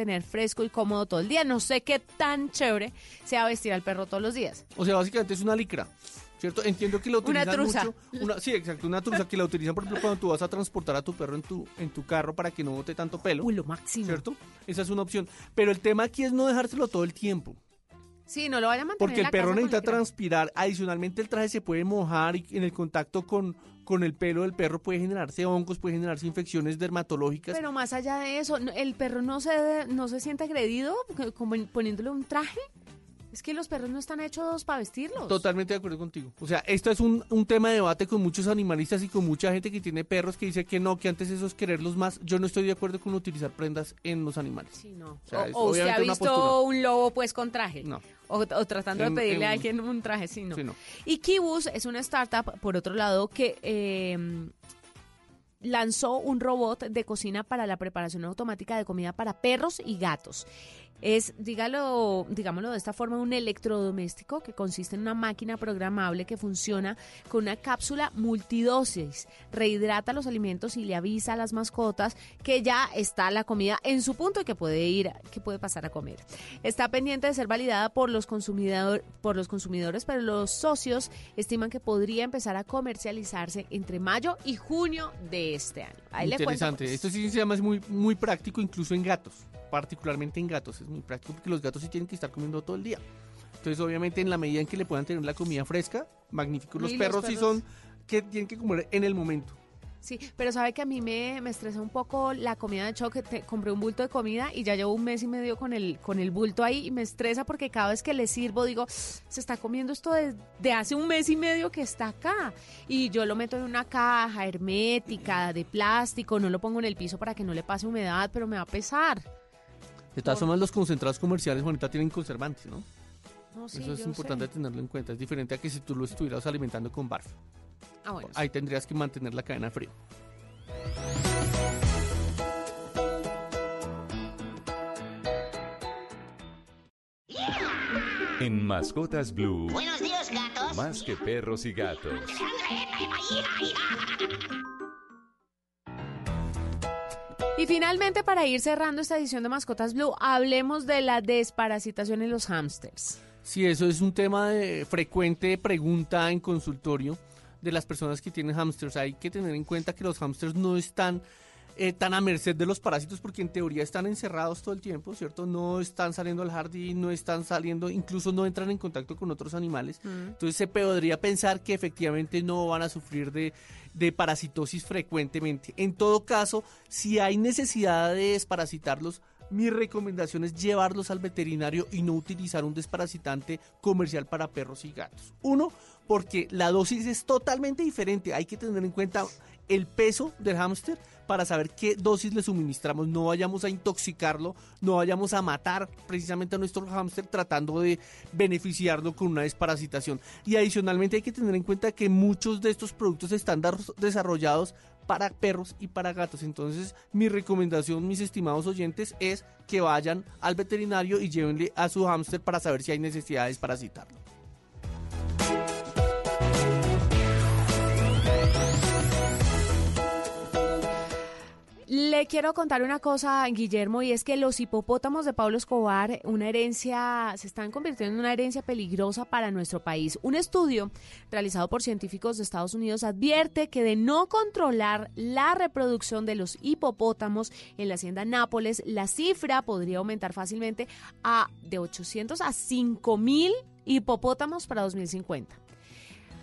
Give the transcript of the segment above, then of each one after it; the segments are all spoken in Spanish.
tener fresco y cómodo todo el día. No sé qué tan chévere sea vestir al perro todos los días. O sea, básicamente es una licra. ¿Cierto? Entiendo que la Una utilizan truza. mucho. Una, sí, exacto, una truza que la utilizan, por ejemplo, cuando tú vas a transportar a tu perro en tu, en tu carro para que no bote tanto pelo. Uy, lo máximo. ¿Cierto? Esa es una opción. Pero el tema aquí es no dejárselo todo el tiempo. Sí, no lo vaya a mantener Porque en el la perro necesita transpirar. Adicionalmente, el traje se puede mojar y en el contacto con, con el pelo del perro puede generarse hongos, puede generarse infecciones dermatológicas. Pero más allá de eso, ¿el perro no se, no se siente agredido como poniéndole un traje? Es que los perros no están hechos para vestirlos. Totalmente de acuerdo contigo. O sea, esto es un, un tema de debate con muchos animalistas y con mucha gente que tiene perros que dice que no, que antes eso es quererlos más. Yo no estoy de acuerdo con utilizar prendas en los animales. Sí, no. O sea, O, es o usted ha visto un lobo pues con traje. No. O, o tratando En- de pedirle en- a alguien un traje, sí, no. Sí, no. Y Kibus es una startup, por otro lado, que eh, lanzó un robot de cocina para la preparación automática de comida para perros y gatos. Es, dígalo, digámoslo de esta forma, un electrodoméstico que consiste en una máquina programable que funciona con una cápsula multidosis, rehidrata los alimentos y le avisa a las mascotas que ya está la comida en su punto y que puede ir, que puede pasar a comer. Está pendiente de ser validada por los consumidor, por los consumidores, pero los socios estiman que podría empezar a comercializarse entre mayo y junio de este año. Ahí le cuento, Interesante. pues. Esto sí se llama es muy, muy práctico, incluso en gatos. Particularmente en gatos. Es muy práctico porque los gatos sí tienen que estar comiendo todo el día. Entonces, obviamente, en la medida en que le puedan tener la comida fresca, magnífico. Los Y los perros sí perros- son que tienen que comer en el momento. Sí, pero sabe que a mí me, me estresa un poco la comida de choque. Te, compré un bulto de comida y ya llevo un mes y medio con el, con el bulto ahí y me estresa porque cada vez que le sirvo digo, se está comiendo esto de, de hace un mes y medio que está acá. Y yo lo meto en una caja hermética de plástico, no lo pongo en el piso para que no le pase humedad, pero me va a pesar. De todas formas, los concentrados comerciales, ahorita tienen conservantes, ¿no? No, sí, Eso es importante sé. tenerlo en cuenta. Es diferente a que si tú lo estuvieras alimentando con barf. Ah, bueno. Ahí tendrías que mantener la cadena fría. En Mascotas Blue, Buenos días, gatos. más que perros y gatos. Y finalmente, para ir cerrando esta edición de Mascotas Blue, hablemos de la desparasitación en los hámsters. Sí, eso es un tema de frecuente pregunta en consultorio de las personas que tienen hámsters. Hay que tener en cuenta que los hámsters no están eh, tan a merced de los parásitos porque en teoría están encerrados todo el tiempo, ¿cierto? No están saliendo al jardín, no están saliendo, incluso no entran en contacto con otros animales. Entonces se podría pensar que efectivamente no van a sufrir de, de parasitosis frecuentemente. En todo caso, si hay necesidad de desparasitarlos, mi recomendación es llevarlos al veterinario y no utilizar un desparasitante comercial para perros y gatos. Uno, porque la dosis es totalmente diferente. Hay que tener en cuenta el peso del hámster para saber qué dosis le suministramos. No vayamos a intoxicarlo, no vayamos a matar precisamente a nuestro hámster tratando de beneficiarlo con una desparasitación. Y adicionalmente hay que tener en cuenta que muchos de estos productos están desarrollados para perros y para gatos. Entonces, mi recomendación, mis estimados oyentes, es que vayan al veterinario y llévenle a su hámster para saber si hay necesidad de desparasitarlo. Le quiero contar una cosa, Guillermo, y es que los hipopótamos de Pablo Escobar, una herencia, se están convirtiendo en una herencia peligrosa para nuestro país. Un estudio realizado por científicos de Estados Unidos advierte que de no controlar la reproducción de los hipopótamos en la hacienda Nápoles, la cifra podría aumentar fácilmente a de 800 a 5000 hipopótamos para 2050.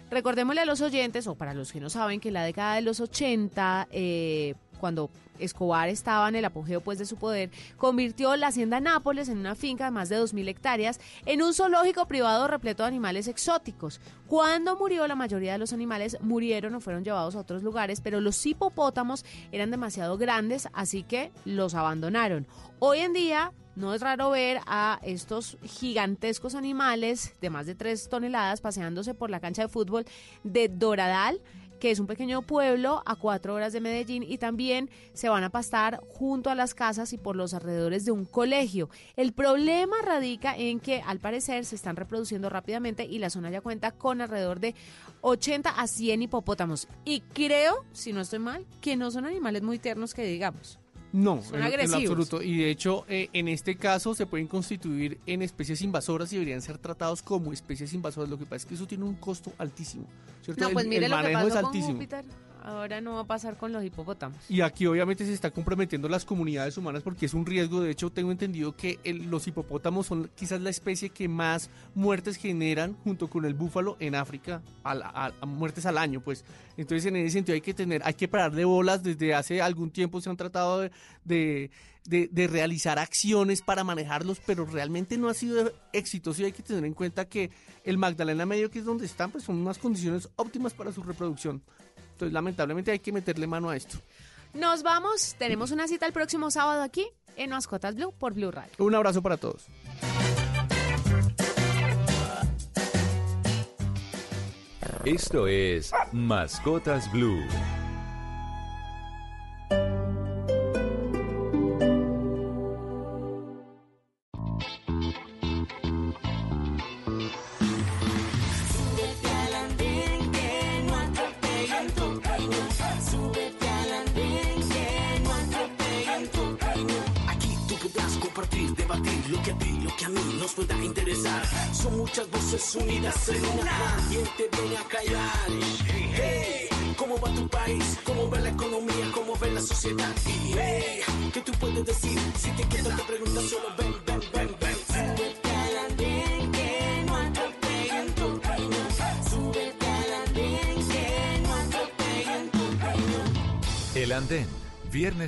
Recordémosle a los oyentes, o para los que no saben, que en la década de los 80, eh, cuando Escobar estaba en el apogeo pues, de su poder, convirtió la hacienda Nápoles en una finca de más de 2.000 hectáreas en un zoológico privado repleto de animales exóticos. Cuando murió, la mayoría de los animales murieron o fueron llevados a otros lugares, pero los hipopótamos eran demasiado grandes, así que los abandonaron. Hoy en día, no es raro ver a estos gigantescos animales de más de 3 toneladas paseándose por la cancha de fútbol de Doradal, que es un pequeño pueblo a cuatro horas de Medellín y también se van a pastar junto a las casas y por los alrededores de un colegio. El problema radica en que al parecer se están reproduciendo rápidamente y la zona ya cuenta con alrededor de 80 a 100 hipopótamos. Y creo, si no estoy mal, que no son animales muy tiernos que digamos. No, Son en, agresivos. absoluto. Y de hecho, eh, en este caso se pueden constituir en especies invasoras y deberían ser tratados como especies invasoras. Lo que pasa es que eso tiene un costo altísimo. ¿cierto? No, pues el, mire el lo que manejo pasó es altísimo. Ahora no va a pasar con los hipopótamos. Y aquí obviamente se está comprometiendo las comunidades humanas porque es un riesgo. De hecho, tengo entendido que el- los hipopótamos son quizás la especie que más muertes generan junto con el búfalo en África, a, muertes al año, pues. Entonces, en ese sentido hay que tener, hay que parar de bolas. Desde hace algún tiempo se han tratado de, de, de- de realizar acciones para manejarlos, pero realmente no ha sido exitoso y hay que tener en cuenta que el Magdalena Medio, que es donde están, pues son unas condiciones óptimas para su reproducción. Entonces, lamentablemente hay que meterle mano a esto. Nos vamos. Tenemos una cita el próximo sábado aquí en Mascotas Blue por Blue Radio. Un abrazo para todos. Esto es Mascotas Blue.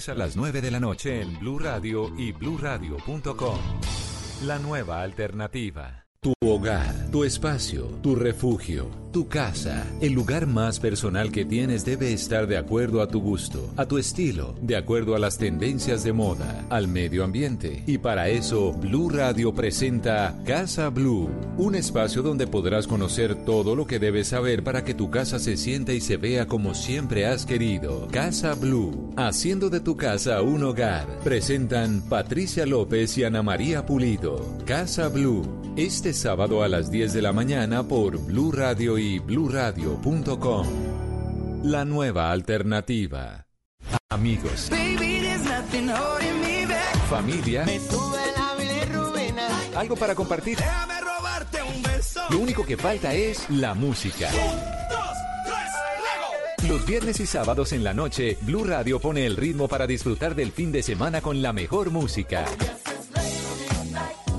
A las 9 de la noche en Blue Radio y bluradio.com. La nueva alternativa. Tu hogar, tu espacio, tu refugio, tu casa, el lugar más personal que tienes debe estar de acuerdo a tu gusto, a tu estilo, de acuerdo a las tendencias de moda, al medio ambiente. Y para eso, Blue Radio presenta Casa Blue, un espacio donde podrás conocer todo lo que debes saber para que tu casa se sienta y se vea como siempre has querido. Casa Blue, haciendo de tu casa un hogar. Presentan Patricia López y Ana María Pulido. Casa Blue, este sábado a las 10 de la mañana por Blue Radio y bluradio.com. La nueva alternativa. Amigos, familia, algo para compartir. Lo único que falta es la música. Los viernes y sábados en la noche, Blue Radio pone el ritmo para disfrutar del fin de semana con la mejor música.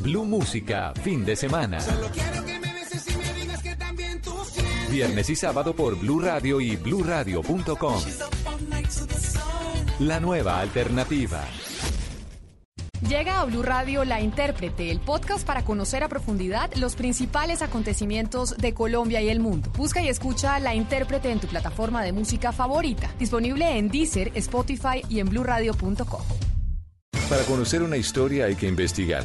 Blue Música, fin de semana. Viernes y sábado por Blue Radio y bluradio.com. La nueva alternativa. Llega a Blue Radio La Intérprete, el podcast para conocer a profundidad los principales acontecimientos de Colombia y el mundo. Busca y escucha La Intérprete en tu plataforma de música favorita, disponible en Deezer, Spotify y en bluradio.com. Para conocer una historia hay que investigar,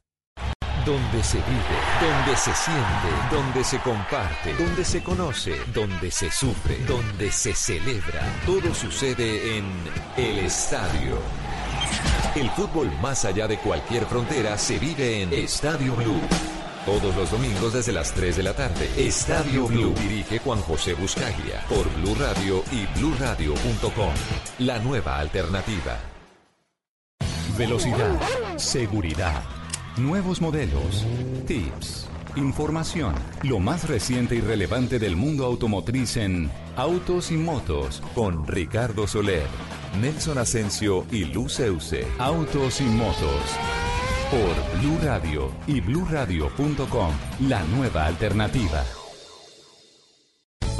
Donde se vive, donde se siente, donde se comparte, donde se conoce, donde se sufre, donde se celebra. Todo sucede en El Estadio. El fútbol más allá de cualquier frontera se vive en Estadio Blue. Todos los domingos desde las 3 de la tarde. Estadio Blue. Dirige Juan José Buscaglia. Por Blue Radio y bluradio.com. La nueva alternativa. Velocidad, seguridad, nuevos modelos, tips, información, lo más reciente y relevante del mundo automotriz en Autos y Motos, Con Ricardo Soler, Nelson Asensio y Luz Euse. Autos y Motos, por Blue Radio y bluradio.com, la nueva alternativa.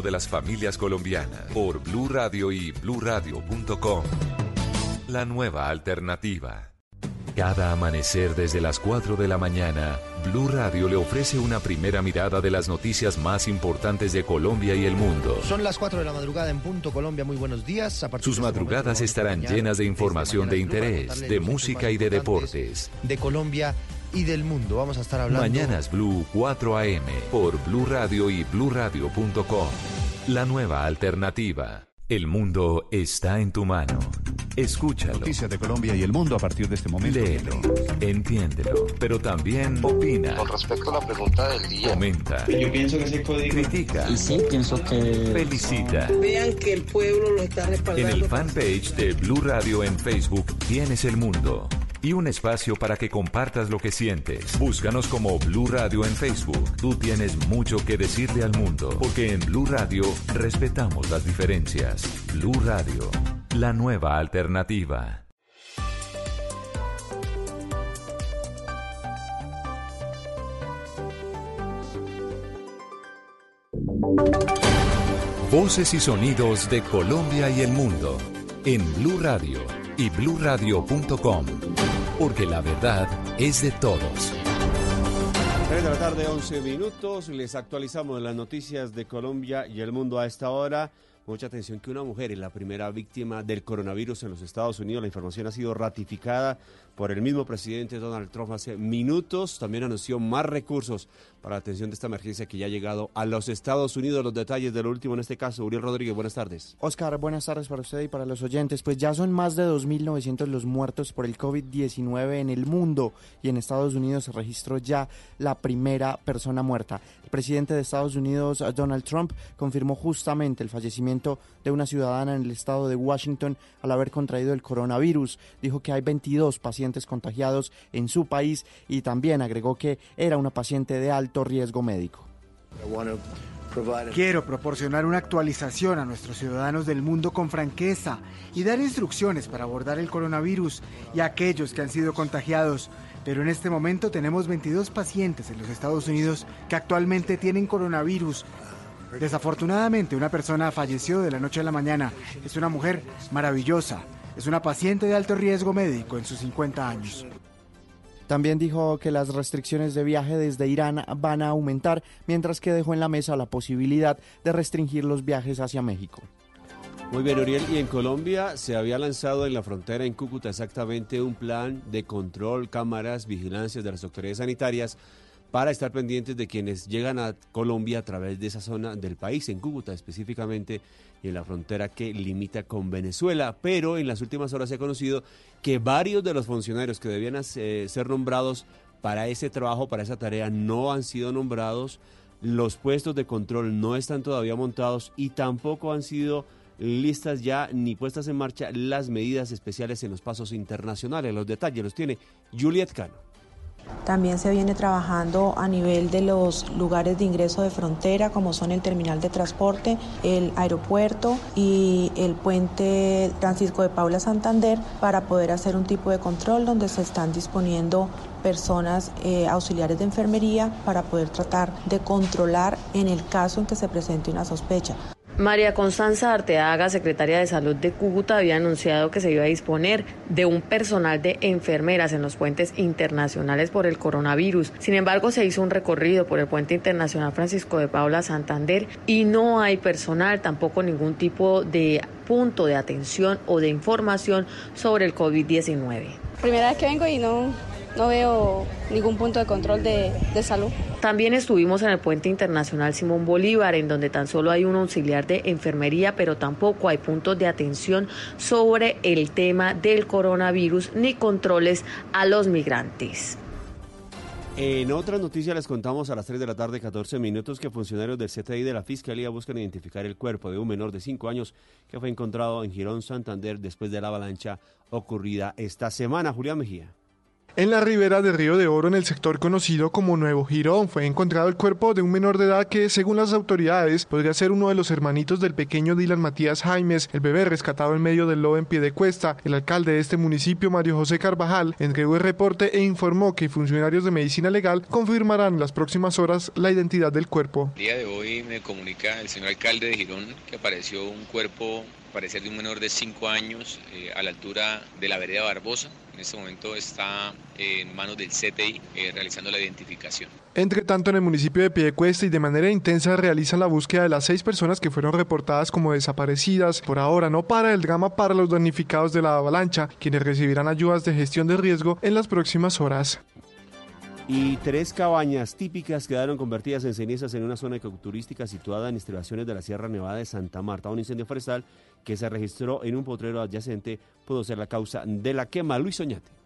de las familias colombianas por Blue Radio y bluradio.com. La nueva alternativa. Cada amanecer desde las 4 de la mañana, Blue Radio le ofrece una primera mirada de las noticias más importantes de Colombia y el mundo. Son las 4 de la madrugada en punto Colombia. Muy buenos días. A partir Sus de este madrugadas momento estarán llenas de información de interés, de música y de deportes. De Colombia y del mundo. Vamos a estar hablando. Mañanas Blue 4 AM por Blue Radio y bluradio.com. La nueva alternativa. El mundo está en tu mano. Escúchalo. Noticias de Colombia y el mundo a partir de este momento. Léelo, entiéndelo, pero también opina, Con respecto a la pregunta del día, comenta, yo pienso que ese código... critica, Y sí, pienso que... felicita. Vean que el pueblo lo está En respaldando. el fanpage de Blue Radio en Facebook tienes el mundo y un espacio para que compartas lo que sientes. Búscanos como Blue Radio en Facebook. Tú tienes mucho que decirle al mundo, porque en Blue Radio respetamos las diferencias. Blue Radio, la nueva alternativa. Voces y sonidos de Colombia y el mundo en Blue Radio y bluradio.com, porque la verdad es de todos. 3 de la tarde, 11 minutos. Les actualizamos las noticias de Colombia y el mundo a esta hora. Mucha atención que una mujer es la primera víctima del coronavirus en los Estados Unidos. La información ha sido ratificada por el mismo presidente Donald Trump hace minutos. También anunció más recursos para la atención de esta emergencia que ya ha llegado a los Estados Unidos. Los detalles de lo último en este caso. Uriel Rodríguez, buenas tardes. Oscar, buenas tardes para usted y para los oyentes. Pues ya son más de 2.900 los muertos por el COVID-19 en el mundo y en Estados Unidos se registró ya la primera persona muerta. El presidente de Estados Unidos, Donald Trump, confirmó justamente el fallecimiento de una ciudadana en el estado de Washington al haber contraído el coronavirus. Dijo que hay 22 pacientes contagiados en su país y también agregó que era una paciente de alto riesgo médico. Quiero proporcionar una actualización a nuestros ciudadanos del mundo con franqueza y dar instrucciones para abordar el coronavirus y a aquellos que han sido contagiados. Pero en este momento tenemos 22 pacientes en los Estados Unidos que actualmente tienen coronavirus. Desafortunadamente una persona falleció de la noche a la mañana. Es una mujer maravillosa. Es una paciente de alto riesgo médico en sus 50 años. También dijo que las restricciones de viaje desde Irán van a aumentar, mientras que dejó en la mesa la posibilidad de restringir los viajes hacia México. Muy bien, Uriel. Y en Colombia se había lanzado en la frontera en Cúcuta exactamente un plan de control, cámaras, vigilancias de las autoridades sanitarias para estar pendientes de quienes llegan a Colombia a través de esa zona del país, en Cúcuta específicamente, y en la frontera que limita con Venezuela. Pero en las últimas horas se ha conocido que varios de los funcionarios que debían eh, ser nombrados para ese trabajo, para esa tarea, no han sido nombrados. Los puestos de control no están todavía montados y tampoco han sido listas ya ni puestas en marcha las medidas especiales en los pasos internacionales. Los detalles los tiene Juliet Cano. También se viene trabajando a nivel de los lugares de ingreso de frontera, como son el terminal de transporte, el aeropuerto y el puente Francisco de Paula Santander, para poder hacer un tipo de control donde se están disponiendo personas eh, auxiliares de enfermería para poder tratar de controlar en el caso en que se presente una sospecha. María Constanza Arteaga, secretaria de Salud de Cúcuta, había anunciado que se iba a disponer de un personal de enfermeras en los puentes internacionales por el coronavirus. Sin embargo, se hizo un recorrido por el puente internacional Francisco de Paula Santander y no hay personal, tampoco ningún tipo de punto de atención o de información sobre el COVID-19. Primera vez que vengo y no, no veo ningún punto de control de, de, salud. También estuvimos en el puente internacional Simón Bolívar, en donde tan solo hay un auxiliar de enfermería, pero tampoco hay puntos de atención sobre el tema del coronavirus ni controles a los migrantes. En otras noticias les contamos a las 3 de la tarde, 14 minutos, que funcionarios del CTI de la Fiscalía buscan identificar el cuerpo de un menor de 5 años que fue encontrado en Girón, Santander, después de la avalancha ocurrida esta semana. Julián Mejía. En la ribera de Río de Oro, en el sector conocido como Nuevo Girón, fue encontrado el cuerpo de un menor de edad que, según las autoridades, podría ser uno de los hermanitos del pequeño Dylan Matías Jaimes, el bebé rescatado en medio del lodo en pie de cuesta. El alcalde de este municipio, Mario José Carvajal, entregó el reporte e informó que funcionarios de medicina legal confirmarán en las próximas horas la identidad del cuerpo. El día de hoy me comunica el señor alcalde de Girón que apareció un cuerpo parecer de un menor de 5 años eh, a la altura de la vereda Barbosa. En este momento está eh, en manos del CTI eh, realizando la identificación. Entre tanto, en el municipio de Piedecuesta y de manera intensa realizan la búsqueda de las seis personas que fueron reportadas como desaparecidas. Por ahora no para el drama para los damnificados de la avalancha, quienes recibirán ayudas de gestión de riesgo en las próximas horas. Y tres cabañas típicas quedaron convertidas en cenizas en una zona ecoturística situada en estribaciones de la Sierra Nevada de Santa Marta. Un incendio forestal que se registró en un potrero adyacente pudo ser la causa de la quema. Luis Oñate.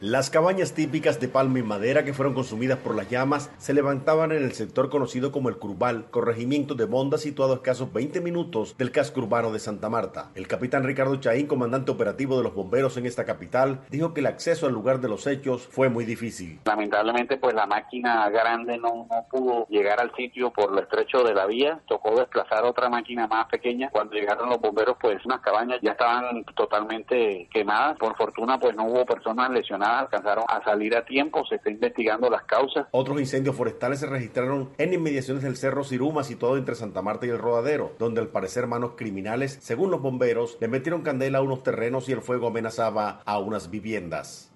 Las cabañas típicas de palma y madera que fueron consumidas por las llamas se levantaban en el sector conocido como el Curval, corregimiento de Bonda situado a escasos 20 minutos del casco urbano de Santa Marta. El capitán Ricardo Chaín, comandante operativo de los bomberos en esta capital, dijo que el acceso al lugar de los hechos fue muy difícil. Lamentablemente, pues la máquina grande no, no pudo llegar al sitio por lo estrecho de la vía. Tocó desplazar otra máquina más pequeña. Cuando llegaron los bomberos, pues unas cabañas ya estaban totalmente quemadas. Por fortuna, pues no hubo personas lesionadas, alcanzaron a salir a tiempo. Se está investigando las causas. Otros incendios forestales se registraron en inmediaciones del Cerro Ciruma, situado entre Santa Marta y el Rodadero, donde al parecer manos criminales, según los bomberos, le metieron candela a unos terrenos y el fuego amenazaba a unas viviendas.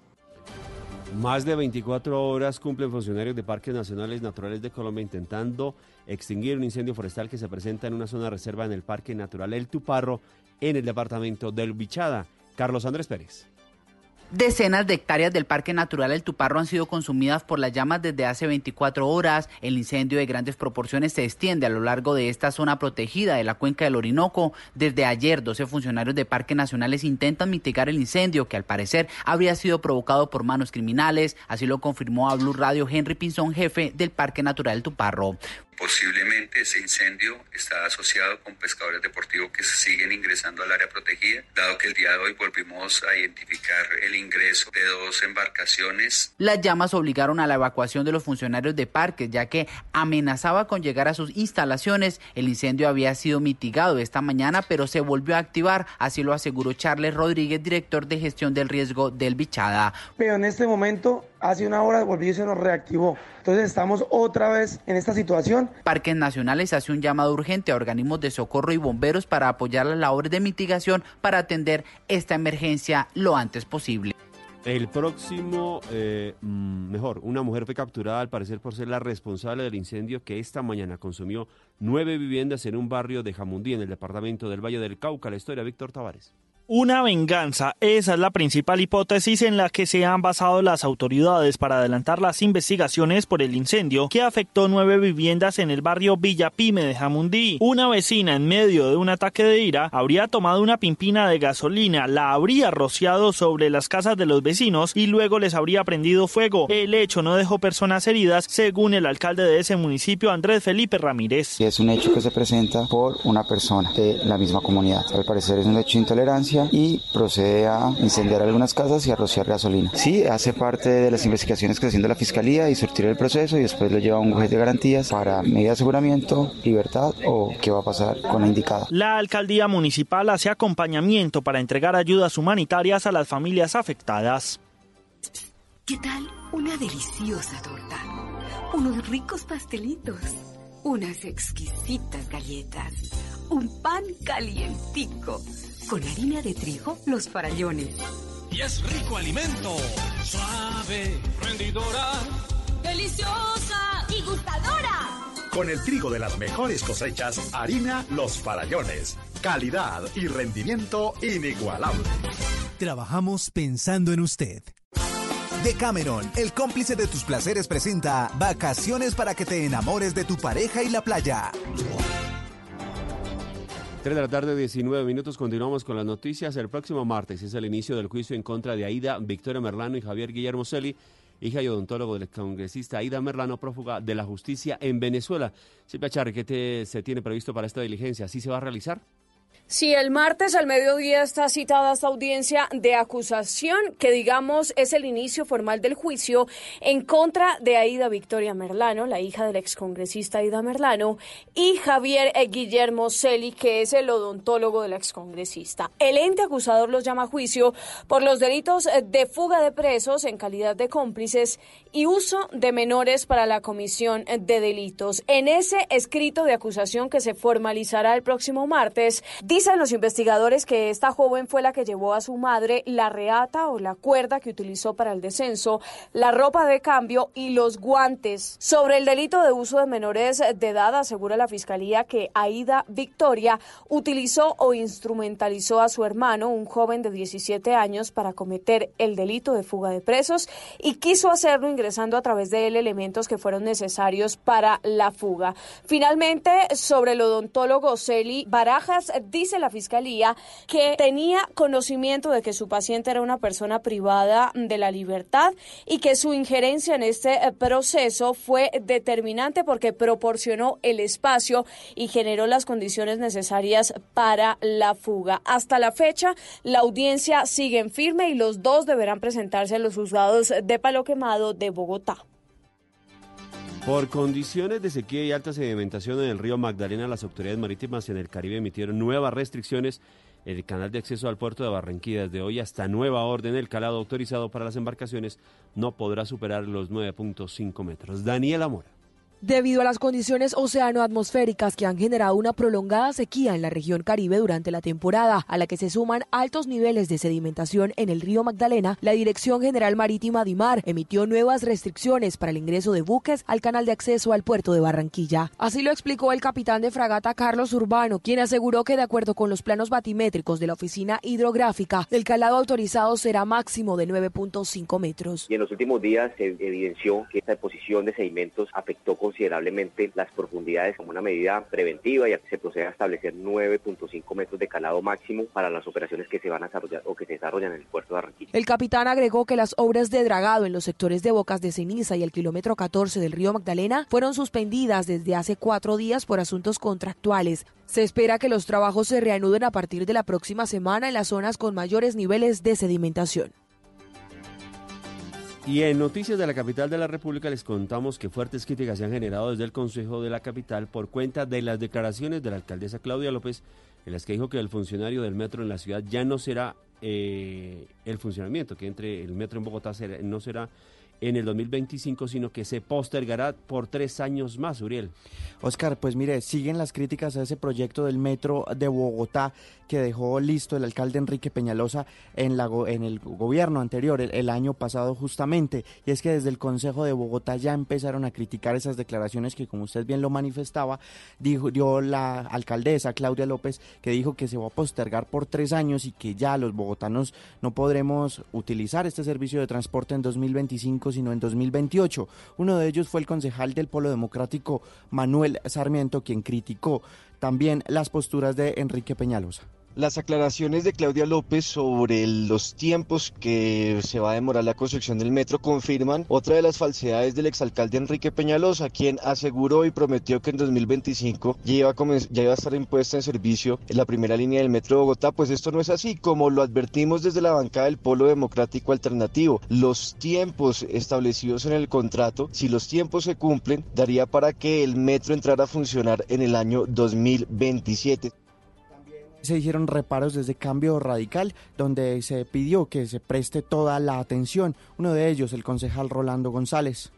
Más de 24 horas cumplen funcionarios de Parques Nacionales Naturales de Colombia intentando extinguir un incendio forestal que se presenta en una zona de reserva en el Parque Natural El Tuparro, en el departamento del Bichada. Carlos Andrés Pérez. Decenas de hectáreas del Parque Natural El Tuparro han sido consumidas por las llamas desde hace 24 horas. El incendio de grandes proporciones se extiende a lo largo de esta zona protegida de la cuenca del Orinoco. Desde ayer, 12 funcionarios de parques nacionales intentan mitigar el incendio que al parecer habría sido provocado por manos criminales. Así lo confirmó a Blue Radio Henry Pinzón, jefe del Parque Natural El Tuparro. Posiblemente ese incendio está asociado con pescadores deportivos que siguen ingresando al área protegida, dado que el día de hoy volvimos a identificar el ingreso de dos embarcaciones. Las llamas obligaron a la evacuación de los funcionarios de parques, ya que amenazaba con llegar a sus instalaciones. El incendio había sido mitigado esta mañana, pero se volvió a activar, así lo aseguró Charles Rodríguez, director de gestión del riesgo del Bichada. Pero en este momento, hace una hora volvió y se nos reactivó. Entonces estamos otra vez en esta situación. Parques Nacionales hace un llamado urgente a organismos de socorro y bomberos para apoyar las labores de mitigación para atender esta emergencia lo antes posible. El próximo, eh, mm, mejor, una mujer fue capturada al parecer por ser la responsable del incendio que esta mañana consumió nueve viviendas en un barrio de Jamundí, en el departamento del Valle del Cauca. La historia, Víctor Tavares. Una venganza, esa es la principal hipótesis en la que se han basado las autoridades para adelantar las investigaciones por el incendio que afectó nueve viviendas en el barrio Villa Pime de Jamundí. Una vecina en medio de un ataque de ira habría tomado una pimpina de gasolina, la habría rociado sobre las casas de los vecinos y luego les habría prendido fuego. El hecho no dejó personas heridas, según el alcalde de ese municipio, Andrés Felipe Ramírez. Es un hecho que se presenta por una persona de la misma comunidad. Al parecer es un hecho de intolerancia y procede a incendiar algunas casas y a rociar gasolina. Sí, hace parte de las investigaciones que está haciendo la fiscalía y surtir el proceso y después lo lleva a un juez de garantías para medida de aseguramiento, libertad o qué va a pasar con la indicada. La alcaldía municipal hace acompañamiento para entregar ayudas humanitarias a las familias afectadas. ¿Qué tal una deliciosa torta? Unos ricos pastelitos, unas exquisitas galletas, un pan calientico, con harina de trigo, los farallones. Y es rico alimento, suave, rendidora, deliciosa y gustadora. Con el trigo de las mejores cosechas, harina Los Farallones. Calidad y rendimiento inigualable. Trabajamos pensando en usted. Decameron, el cómplice de tus placeres, presenta Vacaciones para que te enamores de tu pareja y la playa. 3 de la tarde, 19 minutos. Continuamos con las noticias. El próximo martes es el inicio del juicio en contra de Aida, Victoria Merlano y Javier Guillermo Celi hija y odontólogo del congresista Aida Merlano, prófuga de la justicia en Venezuela. Silvia Charri, ¿qué se tiene previsto para esta diligencia? ¿Sí se va a realizar? Sí, el martes al mediodía está citada esta audiencia de acusación, que digamos es el inicio formal del juicio en contra de Aida Victoria Merlano, la hija del excongresista Aida Merlano, y Javier Guillermo Celi, que es el odontólogo del excongresista. El ente acusador los llama a juicio por los delitos de fuga de presos en calidad de cómplices y uso de menores para la comisión de delitos. En ese escrito de acusación que se formalizará el próximo martes, Dicen los investigadores que esta joven fue la que llevó a su madre la reata o la cuerda que utilizó para el descenso, la ropa de cambio y los guantes. Sobre el delito de uso de menores de edad, asegura la fiscalía que Aida Victoria utilizó o instrumentalizó a su hermano, un joven de 17 años, para cometer el delito de fuga de presos y quiso hacerlo ingresando a través de él elementos que fueron necesarios para la fuga. Finalmente, sobre el odontólogo Celi Barajas, dice la Fiscalía que tenía conocimiento de que su paciente era una persona privada de la libertad y que su injerencia en este eh, proceso fue determinante porque proporcionó el espacio y generó las condiciones necesarias para la fuga. Hasta la fecha, la audiencia sigue en firme y los dos deberán presentarse en los juzgados de Palo Quemado de Bogotá. Por condiciones de sequía y alta sedimentación en el río Magdalena, las autoridades marítimas en el Caribe emitieron nuevas restricciones el canal de acceso al puerto de Barranquilla. Desde hoy hasta nueva orden, el calado autorizado para las embarcaciones no podrá superar los 9.5 metros. Daniela Mora. Debido a las condiciones oceano-atmosféricas que han generado una prolongada sequía en la región Caribe durante la temporada, a la que se suman altos niveles de sedimentación en el río Magdalena, la Dirección General Marítima DIMAR emitió nuevas restricciones para el ingreso de buques al canal de acceso al puerto de Barranquilla. Así lo explicó el capitán de fragata Carlos Urbano, quien aseguró que de acuerdo con los planos batimétricos de la Oficina Hidrográfica, el calado autorizado será máximo de 9.5 metros. Y en los últimos días se evidenció que esta deposición de sedimentos afectó con considerablemente las profundidades como una medida preventiva y se procede a establecer 9.5 metros de calado máximo para las operaciones que se van a desarrollar o que se desarrollan en el puerto de Barranquilla. El capitán agregó que las obras de dragado en los sectores de Bocas de Ceniza y el kilómetro 14 del río Magdalena fueron suspendidas desde hace cuatro días por asuntos contractuales. Se espera que los trabajos se reanuden a partir de la próxima semana en las zonas con mayores niveles de sedimentación. Y en noticias de la capital de la República les contamos que fuertes críticas se han generado desde el Consejo de la Capital por cuenta de las declaraciones de la alcaldesa Claudia López, en las que dijo que el funcionario del metro en la ciudad ya no será eh, el funcionamiento, que entre el metro en Bogotá no será en el 2025, sino que se postergará por tres años más, Uriel. Oscar, pues mire, siguen las críticas a ese proyecto del metro de Bogotá que dejó listo el alcalde Enrique Peñalosa en, la, en el gobierno anterior, el, año pasado justamente. Y es que desde el Consejo de Bogotá ya empezaron a criticar esas declaraciones que, como usted bien lo manifestaba, dijo, dio la alcaldesa Claudia López, que dijo que se va a postergar por tres años y que ya los bogotanos no podremos utilizar este servicio de transporte en 2025 sino en 2028. Uno de ellos fue el concejal del Polo Democrático, Manuel Sarmiento, quien criticó también las posturas de Enrique Peñalosa. Las aclaraciones de Claudia López sobre los tiempos que se va a demorar la construcción del metro confirman otra de las falsedades del exalcalde Enrique Peñalosa, quien aseguró y prometió que en 2025 ya iba, a ya iba a estar impuesta en servicio en la primera línea del metro de Bogotá. Pues esto no es así, como lo advertimos desde la bancada del Polo Democrático Alternativo. Los tiempos establecidos en el contrato, si los tiempos se cumplen, daría para que el metro entrara a funcionar en el año 2027 se hicieron reparos desde Cambio Radical, donde se pidió que se preste toda la atención. Uno de ellos, el concejal Rolando González.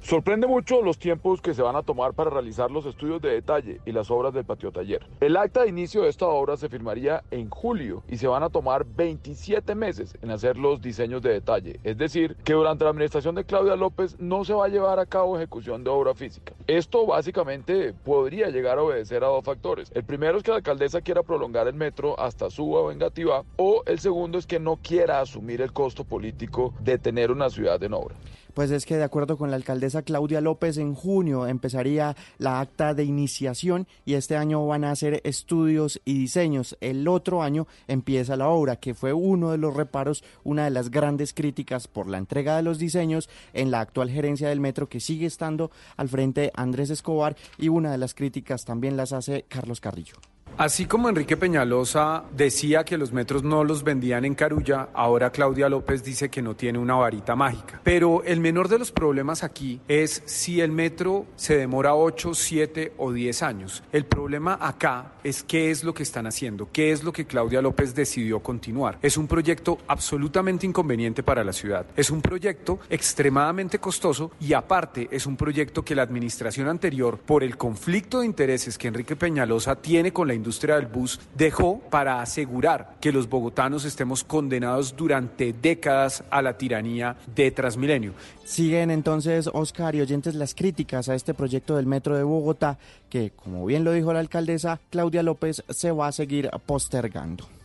Sorprende mucho los tiempos que se van a tomar para realizar los estudios de detalle y las obras del patio taller. El acta de inicio de esta obra se firmaría en julio y se van a tomar 27 meses en hacer los diseños de detalle. Es decir, que durante la administración de Claudia López no se va a llevar a cabo ejecución de obra física. Esto básicamente podría llegar a obedecer a dos factores. El primero es que la alcaldesa quiera prolongar el metro hasta Suba o Engativá o el segundo es que no quiera asumir el costo político de tener una ciudad en obra. Pues es que de acuerdo con la alcaldesa Claudia López, en junio empezaría la acta de iniciación y este año van a hacer estudios y diseños. El otro año empieza la obra, que fue uno de los reparos, una de las grandes críticas por la entrega de los diseños en la actual gerencia del metro que sigue estando al frente Andrés Escobar y una de las críticas también las hace Carlos Carrillo. Así como Enrique Peñalosa decía que los metros no los vendían en Carulla, ahora Claudia López dice que no tiene una varita mágica. Pero el menor de los problemas aquí es si el metro se demora 8, 7 o 10 años. El problema acá es qué es lo que están haciendo, qué es lo que Claudia López decidió continuar. Es un proyecto absolutamente inconveniente para la ciudad. Es un proyecto extremadamente costoso y aparte es un proyecto que la administración anterior, por el conflicto de intereses que Enrique Peñalosa tiene con la industria, del bus dejó para asegurar que los bogotanos estemos condenados durante décadas a la tiranía de Transmilenio. Siguen entonces, Oscar y oyentes, las críticas a este proyecto del Metro de Bogotá, que, como bien lo dijo la alcaldesa Claudia López, se va a seguir postergando.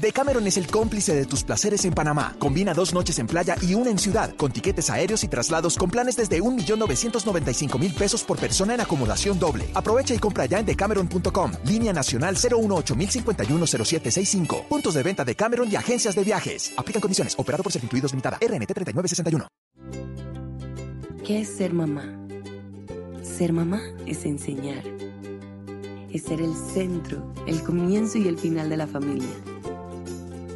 Decameron es el cómplice de tus placeres en Panamá. Combina dos noches en playa y una en ciudad, con tiquetes aéreos y traslados con planes desde 1.995.000 pesos por persona en acomodación doble. Aprovecha y compra ya en decameron.com. Línea nacional 018-051-0765. Puntos de venta de Cameron y agencias de viajes. Aplican condiciones. Operado por Servincluidos Limitada. RNT 3961. ¿Qué es ser mamá? Ser mamá es enseñar. Es ser el centro, el comienzo y el final de la familia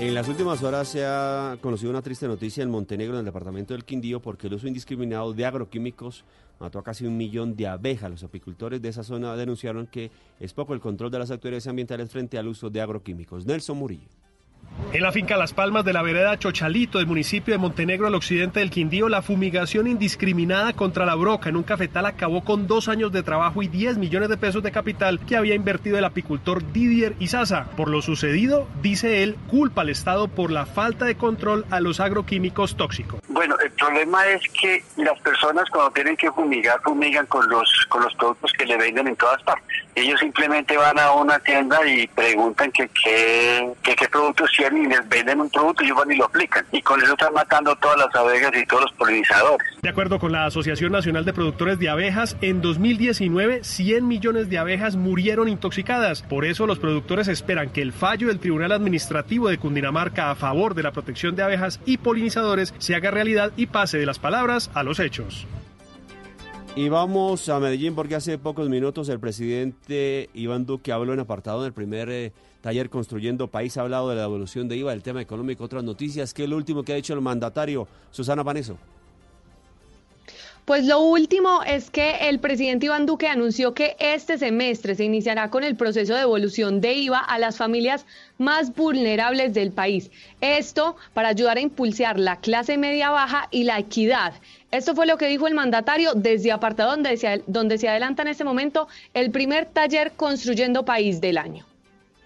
En las últimas horas se ha conocido una triste noticia en Montenegro, en el departamento del Quindío, porque el uso indiscriminado de agroquímicos mató a casi un millón de abejas. Los apicultores de esa zona denunciaron que es poco el control de las autoridades ambientales frente al uso de agroquímicos. Nelson Murillo. En la finca Las Palmas de la vereda Chochalito del municipio de Montenegro al occidente del Quindío, la fumigación indiscriminada contra la broca en un cafetal acabó con dos años de trabajo y 10 millones de pesos de capital que había invertido el apicultor Didier Izaza. Por lo sucedido, dice él, culpa al Estado por la falta de control a los agroquímicos tóxicos. Bueno, el problema es que las personas cuando tienen que fumigar, fumigan con los, con los productos que le venden en todas partes. Ellos simplemente van a una tienda y preguntan que qué productos y les venden un producto y ellos van lo aplican. Y con eso están matando todas las abejas y todos los polinizadores. De acuerdo con la Asociación Nacional de Productores de Abejas, en 2019 100 millones de abejas murieron intoxicadas. Por eso los productores esperan que el fallo del Tribunal Administrativo de Cundinamarca a favor de la protección de abejas y polinizadores se haga realidad y pase de las palabras a los hechos. Y vamos a Medellín porque hace pocos minutos el presidente Iván Duque habló en apartado en el primer eh, taller Construyendo País, ha hablado de la evolución de IVA, del tema económico, otras noticias. ¿Qué es lo último que ha dicho el mandatario Susana Paneso? Pues lo último es que el presidente Iván Duque anunció que este semestre se iniciará con el proceso de evolución de IVA a las familias más vulnerables del país. Esto para ayudar a impulsar la clase media baja y la equidad. Esto fue lo que dijo el mandatario desde apartado donde se, donde se adelanta en este momento el primer taller Construyendo País del año.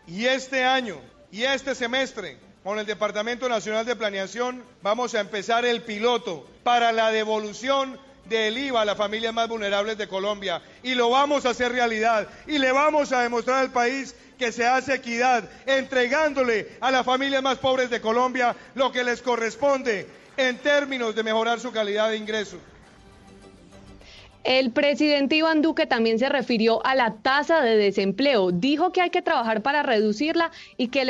Y este año y este semestre con el Departamento Nacional de Planeación vamos a empezar el piloto para la devolución del IVA a las familias más vulnerables de Colombia. Y lo vamos a hacer realidad. Y le vamos a demostrar al país que se hace equidad, entregándole a las familias más pobres de Colombia lo que les corresponde en términos de mejorar su calidad de ingreso. El presidente Iván Duque también se refirió a la tasa de desempleo. Dijo que hay que trabajar para reducirla y que el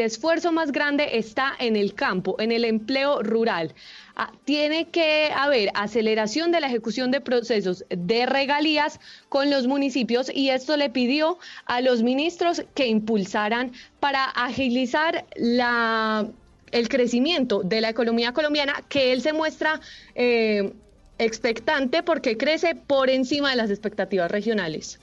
esfuerzo, más grande está en el campo, en el empleo rural. Ah, tiene que haber aceleración de la ejecución de procesos de regalías con los municipios y esto le pidió a los ministros que impulsaran para agilizar la el crecimiento de la economía colombiana, que él se muestra eh, expectante porque crece por encima de las expectativas regionales.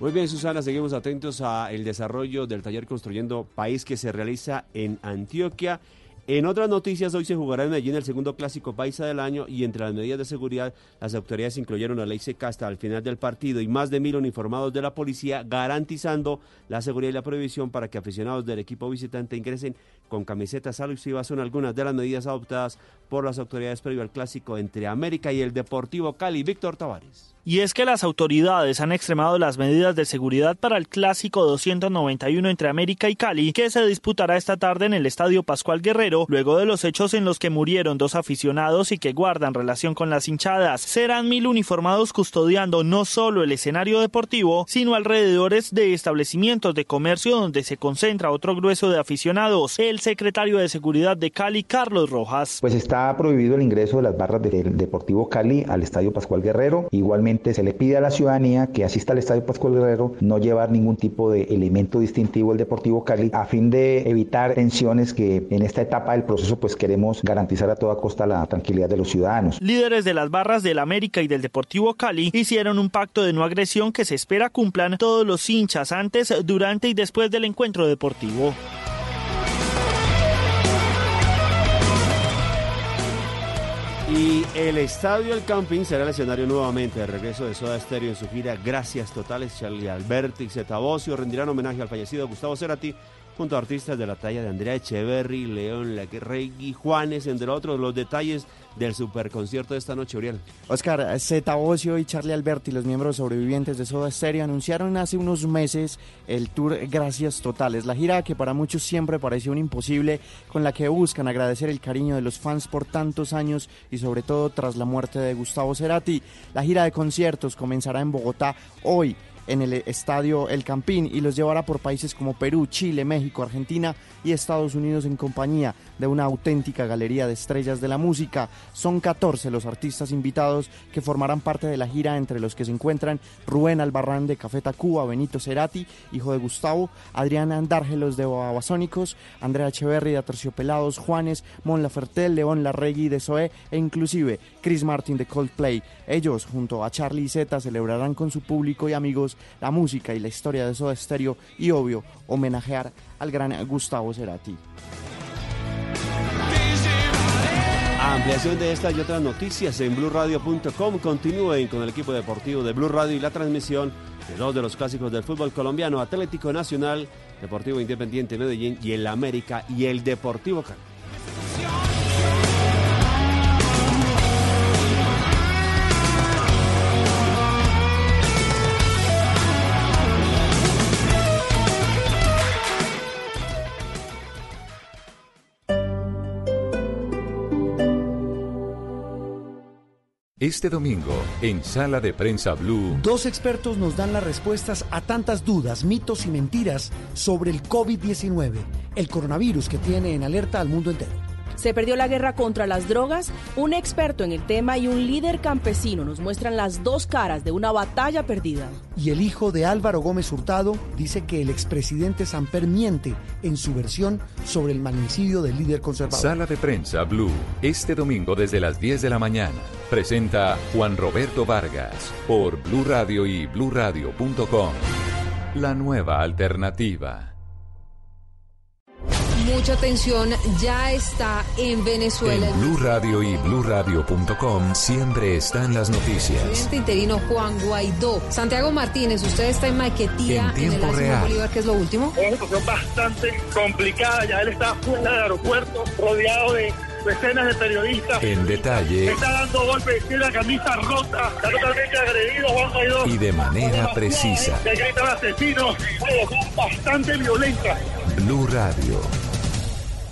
Muy bien, Susana, seguimos atentos al desarrollo del taller Construyendo País que se realiza en Antioquia En otras noticias, hoy se jugará en Medellín el segundo clásico paisa del año y entre las medidas de seguridad, las autoridades incluyeron la ley seca hasta el final del partido y más de mil uniformados de la policía garantizando la seguridad y la prohibición para que aficionados del equipo visitante ingresen con camisetas alusivas. Son algunas de las medidas adoptadas por las autoridades previo al clásico entre América y el Deportivo Cali. Víctor Tavares. Y es que las autoridades han extremado las medidas de seguridad para el clásico 291 entre América y Cali, que se disputará esta tarde en el Estadio Pascual Guerrero, luego de los hechos en los que murieron dos aficionados y que guardan relación con las hinchadas. Serán mil uniformados custodiando no solo el escenario deportivo, sino alrededores de establecimientos de comercio donde se concentra otro grueso de aficionados. El secretario de Seguridad de Cali, Carlos Rojas. Pues está prohibido el ingreso de las barras del Deportivo Cali al Estadio Pascual Guerrero. Igualmente se le pide a la ciudadanía que asista al Estadio Pascual Guerrero no llevar ningún tipo de elemento distintivo del Deportivo Cali a fin de evitar tensiones que en esta etapa del proceso pues queremos garantizar a toda costa la tranquilidad de los ciudadanos. Líderes de las barras del América y del Deportivo Cali hicieron un pacto de no agresión que se espera cumplan todos los hinchas antes, durante y después del encuentro deportivo. Y el Estadio El Camping será el escenario nuevamente de regreso de Soda Stereo en su gira Gracias Totales. Charlie Alberti y Zeta rendirán homenaje al fallecido Gustavo Cerati junto a artistas de la talla de Andrea Echeverry, León Regui, Juanes, entre otros. Los detalles del superconcierto de esta noche, Uriel. Oscar, Zeta Ocio y Charlie Alberti, los miembros sobrevivientes de Soda Stereo, anunciaron hace unos meses el tour Gracias Totales, la gira que para muchos siempre pareció un imposible, con la que buscan agradecer el cariño de los fans por tantos años y sobre todo tras la muerte de Gustavo Cerati. La gira de conciertos comenzará en Bogotá hoy en el estadio El Campín y los llevará por países como Perú, Chile, México, Argentina y Estados Unidos en compañía de una auténtica galería de estrellas de la música. Son 14 los artistas invitados que formarán parte de la gira, entre los que se encuentran Rubén Albarrán de Café Tacuba, Benito Cerati, hijo de Gustavo, Adriana Andárgelos de Babasónicos, Andrea Echeverri de Aterciopelados, Juanes, Mon Lafertel, León Larregui de Zoé e inclusive Chris Martin de Coldplay. Ellos, junto a Charlie y Zeta, celebrarán con su público y amigos la música y la historia de Soda Stereo y, obvio, homenajear al gran Gustavo Cerati. Ampliación de estas y otras noticias en blurradio.com. Continúen con el equipo deportivo de Blue Radio y la transmisión de dos de los clásicos del fútbol colombiano, Atlético Nacional, Deportivo Independiente Medellín y el América y el Deportivo Cali. Este domingo, en Sala de Prensa Blue, dos expertos nos dan las respuestas a tantas dudas, mitos y mentiras sobre el COVID-19, el coronavirus que tiene en alerta al mundo entero. Se perdió la guerra contra las drogas. Un experto en el tema y un líder campesino nos muestran las dos caras de una batalla perdida. Y el hijo de Álvaro Gómez Hurtado dice que el expresidente Samper miente en su versión sobre el magnicidio del líder conservador. Sala de prensa Blue, este domingo desde las 10 de la mañana. Presenta Juan Roberto Vargas por Blue Radio y bluradio.com. La nueva alternativa. Mucha atención ya está en Venezuela. En Blue Radio y BlueRadio.com siempre están las noticias. Presidente interino Juan Guaidó. Santiago Martínez, usted está en Maquetía, en, el real. Bolívar, ¿qué es lo último? Es una situación bastante complicada. Ya él está fuera del aeropuerto, rodeado de decenas de periodistas. En detalle. Está dando golpes, tiene la camisa rota, está totalmente agredido Juan Guaidó. Y de manera precisa. Le gritan asesinos, bastante violentas. Blue Radio.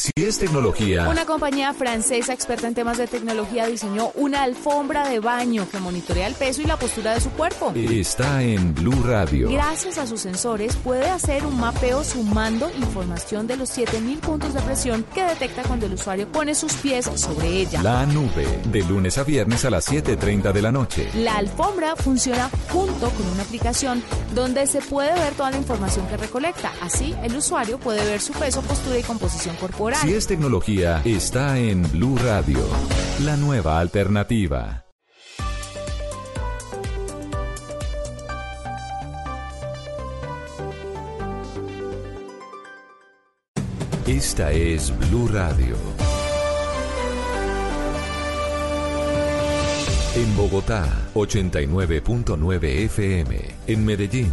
Si es tecnología, Una compañía francesa experta en temas de tecnología diseñó una alfombra de baño que monitorea el peso y la postura de su cuerpo. está en Blue Radio. Gracias a sus sensores puede hacer un mapeo sumando información de los 7000 puntos de presión que detecta cuando el usuario pone sus pies sobre ella. La nube, de lunes a viernes a las 7.30 de la noche. La alfombra funciona junto con una aplicación donde se puede ver toda la información que recolecta. Así, el usuario puede ver su peso, postura y composición corporal. Si es tecnología, está en Blue Radio, la nueva alternativa. Esta es Blue Radio. En Bogotá, 89.9 FM. En Medellín,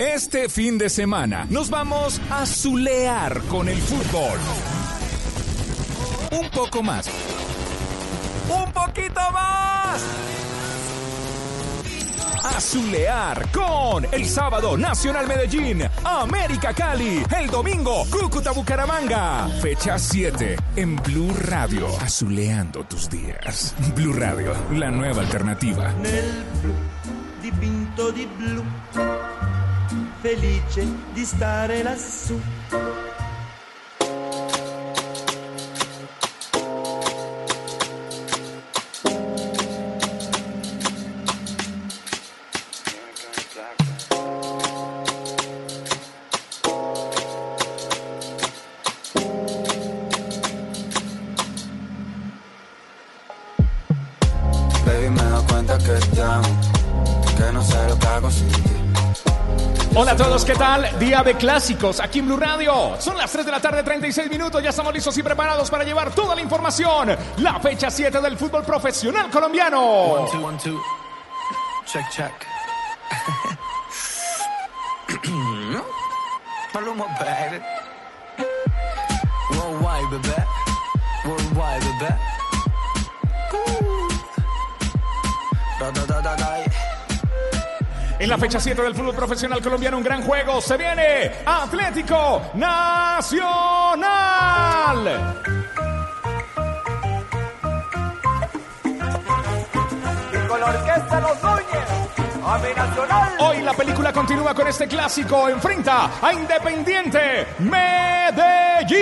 Este fin de semana nos vamos a zulear con el fútbol. Un poco más. Un poquito más. A zulear con el sábado Nacional Medellín, América Cali, el domingo Cúcuta Bucaramanga. Fecha 7 en Blue Radio. Azuleando tus días. Blue Radio, la nueva alternativa. nel blu, felice di stare lassù. Día de clásicos aquí en Blue Radio. Son las 3 de la tarde, 36 minutos. Ya estamos listos y preparados para llevar toda la información. La fecha 7 del fútbol profesional colombiano. One, two, one, two. Check, check. La fecha 7 del fútbol profesional colombiano, un gran juego. Se viene Atlético Nacional. Con la orquesta Los Núñez, Ave Nacional. Hoy la película continúa con este clásico. Enfrenta a Independiente Medellín.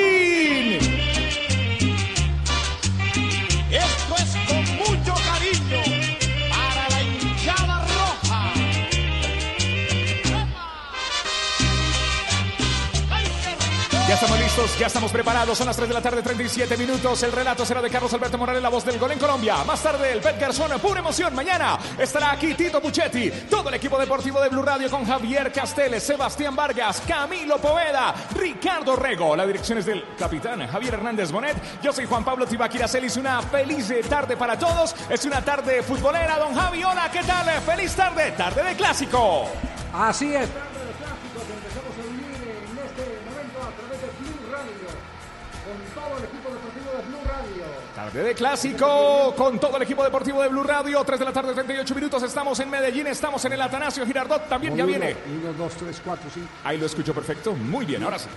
Ya estamos listos, ya estamos preparados. Son las 3 de la tarde, 37 minutos. El relato será de Carlos Alberto Morales, la voz del gol en Colombia. Más tarde, el Pet Garzón, pura emoción. Mañana estará aquí Tito Puchetti, todo el equipo deportivo de Blue Radio con Javier Casteles, Sebastián Vargas, Camilo Poveda, Ricardo Rego. La dirección es del capitán Javier Hernández Bonet. Yo soy Juan Pablo Tibaquira Celis. Una feliz tarde para todos. Es una tarde futbolera. Don Javi, hola, ¿qué tal? Feliz tarde, tarde de clásico. Así es. De clásico con todo el equipo deportivo de Blue Radio. 3 de la tarde, 38 minutos. Estamos en Medellín, estamos en el Atanasio Girardot. También ya viene. 1, 2, 3, 4, 5. Ahí lo escucho perfecto. Muy bien, ahora sí.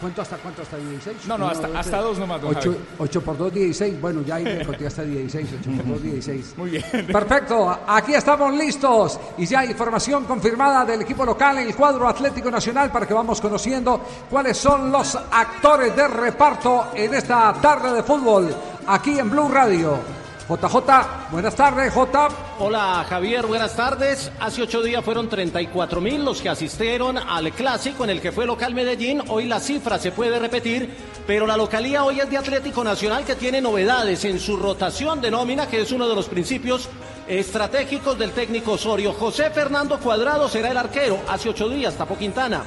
¿Cuánto hasta cuánto? ¿Hasta 16? No, no, hasta, hasta dos nomás. don 8, Javi. por 2, 16. Bueno, ya ahí me conté hasta 16. 8 por 2, 16. Muy bien. Perfecto, aquí estamos listos y ya hay información confirmada del equipo local en el cuadro Atlético Nacional para que vamos conociendo cuáles son los actores de reparto en esta tarde de fútbol aquí en Blue Radio. JJ, buenas tardes, J. Hola Javier, buenas tardes. Hace ocho días fueron 34 mil los que asistieron al clásico en el que fue local Medellín. Hoy la cifra se puede repetir, pero la localía hoy es de Atlético Nacional que tiene novedades en su rotación de nómina, que es uno de los principios estratégicos del técnico Osorio. José Fernando Cuadrado será el arquero. Hace ocho días tapó Quintana.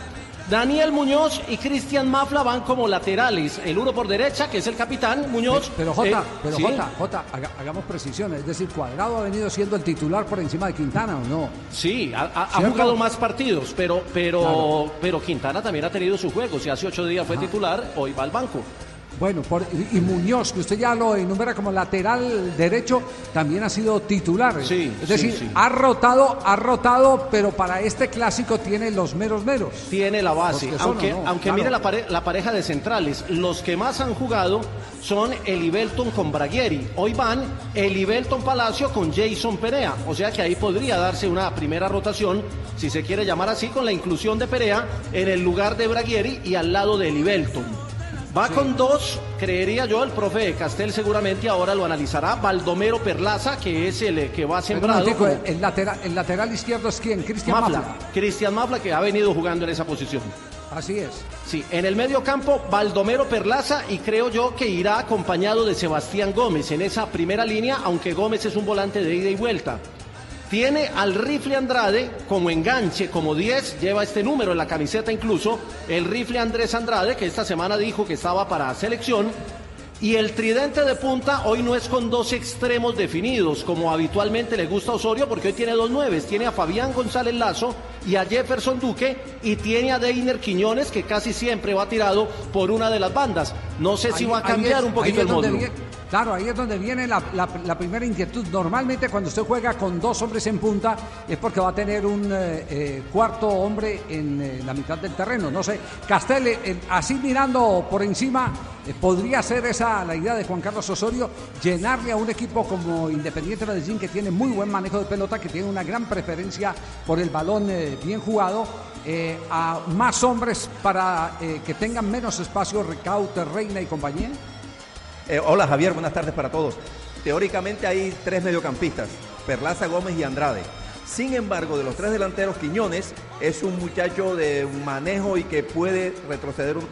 Daniel Muñoz y Cristian Mafla van como laterales. El uno por derecha, que es el capitán, Muñoz. Pero J, eh, pero sí. J, J, haga- hagamos precisiones. Es decir, Cuadrado ha venido siendo el titular por encima de Quintana o no. Sí, ha, ha- ha ¿Cierto? jugado más partidos, pero, pero, Claro. pero Quintana también ha tenido su juego. Si hace ocho días fue titular, hoy va al banco. Bueno, por- y Muñoz, que usted ya lo enumera como lateral derecho, también ha sido titular. Sí, es decir, sí. ha rotado, ha rotado, pero para este clásico tiene los meros meros. Tiene la base, son, aunque, aunque Claro. mire la, pare- la pareja de centrales, los que más han jugado son Elibelton con Braguieri. Hoy van Elibelton Palacio con Jason Perea, o sea que ahí podría darse una primera rotación, si se quiere llamar así, con la inclusión de Perea en el lugar de Braguieri y al lado de Elibelton. Va con dos, creería yo, el profe Castel seguramente ahora lo analizará, Baldomero Perlaza, que es el eh, que va sembrado. momentico, como- el, lateral, el lateral izquierdo es quién? Cristian Mafla. Mafla. Cristian Mafla que ha venido jugando en esa posición. Así es. Sí, en el medio campo, Baldomero Perlaza y creo yo que irá acompañado de Sebastián Gómez en esa primera línea, aunque Gómez es un volante de ida y vuelta. Tiene al rifle Andrade como enganche, como 10, lleva este número en la camiseta incluso, el rifle Andrés Andrade, que esta semana dijo que estaba para selección. Y el tridente de punta hoy no es con dos extremos definidos, como habitualmente le gusta a Osorio, porque hoy tiene dos nueves. Tiene a Fabián González Lazo y a Jefferson Duque, y tiene a Deiner Quiñones, que casi siempre va tirado por una de las bandas. No sé si Ahí- va a cambiar es- un poquito el módulo. Claro, ahí es donde viene la, la- primera inquietud. Normalmente cuando usted juega con dos hombres en punta es porque va a tener un eh, eh, cuarto hombre en eh, la mitad del terreno. No sé, Castel, así mirando por encima, podría ser esa la idea de Juan Carlos Osorio, llenarle a un equipo como Independiente Medellín que tiene muy buen manejo de pelota, que tiene una gran preferencia por el balón bien jugado. a más hombres para que tengan menos espacio, Recaute, Reina y compañía? Eh, hola Javier, buenas tardes para todos. Teóricamente hay tres mediocampistas, Perlaza, Gómez y Andrade. Sin embargo, de los tres delanteros, Quiñones es un muchacho de manejo y que puede retroceder un...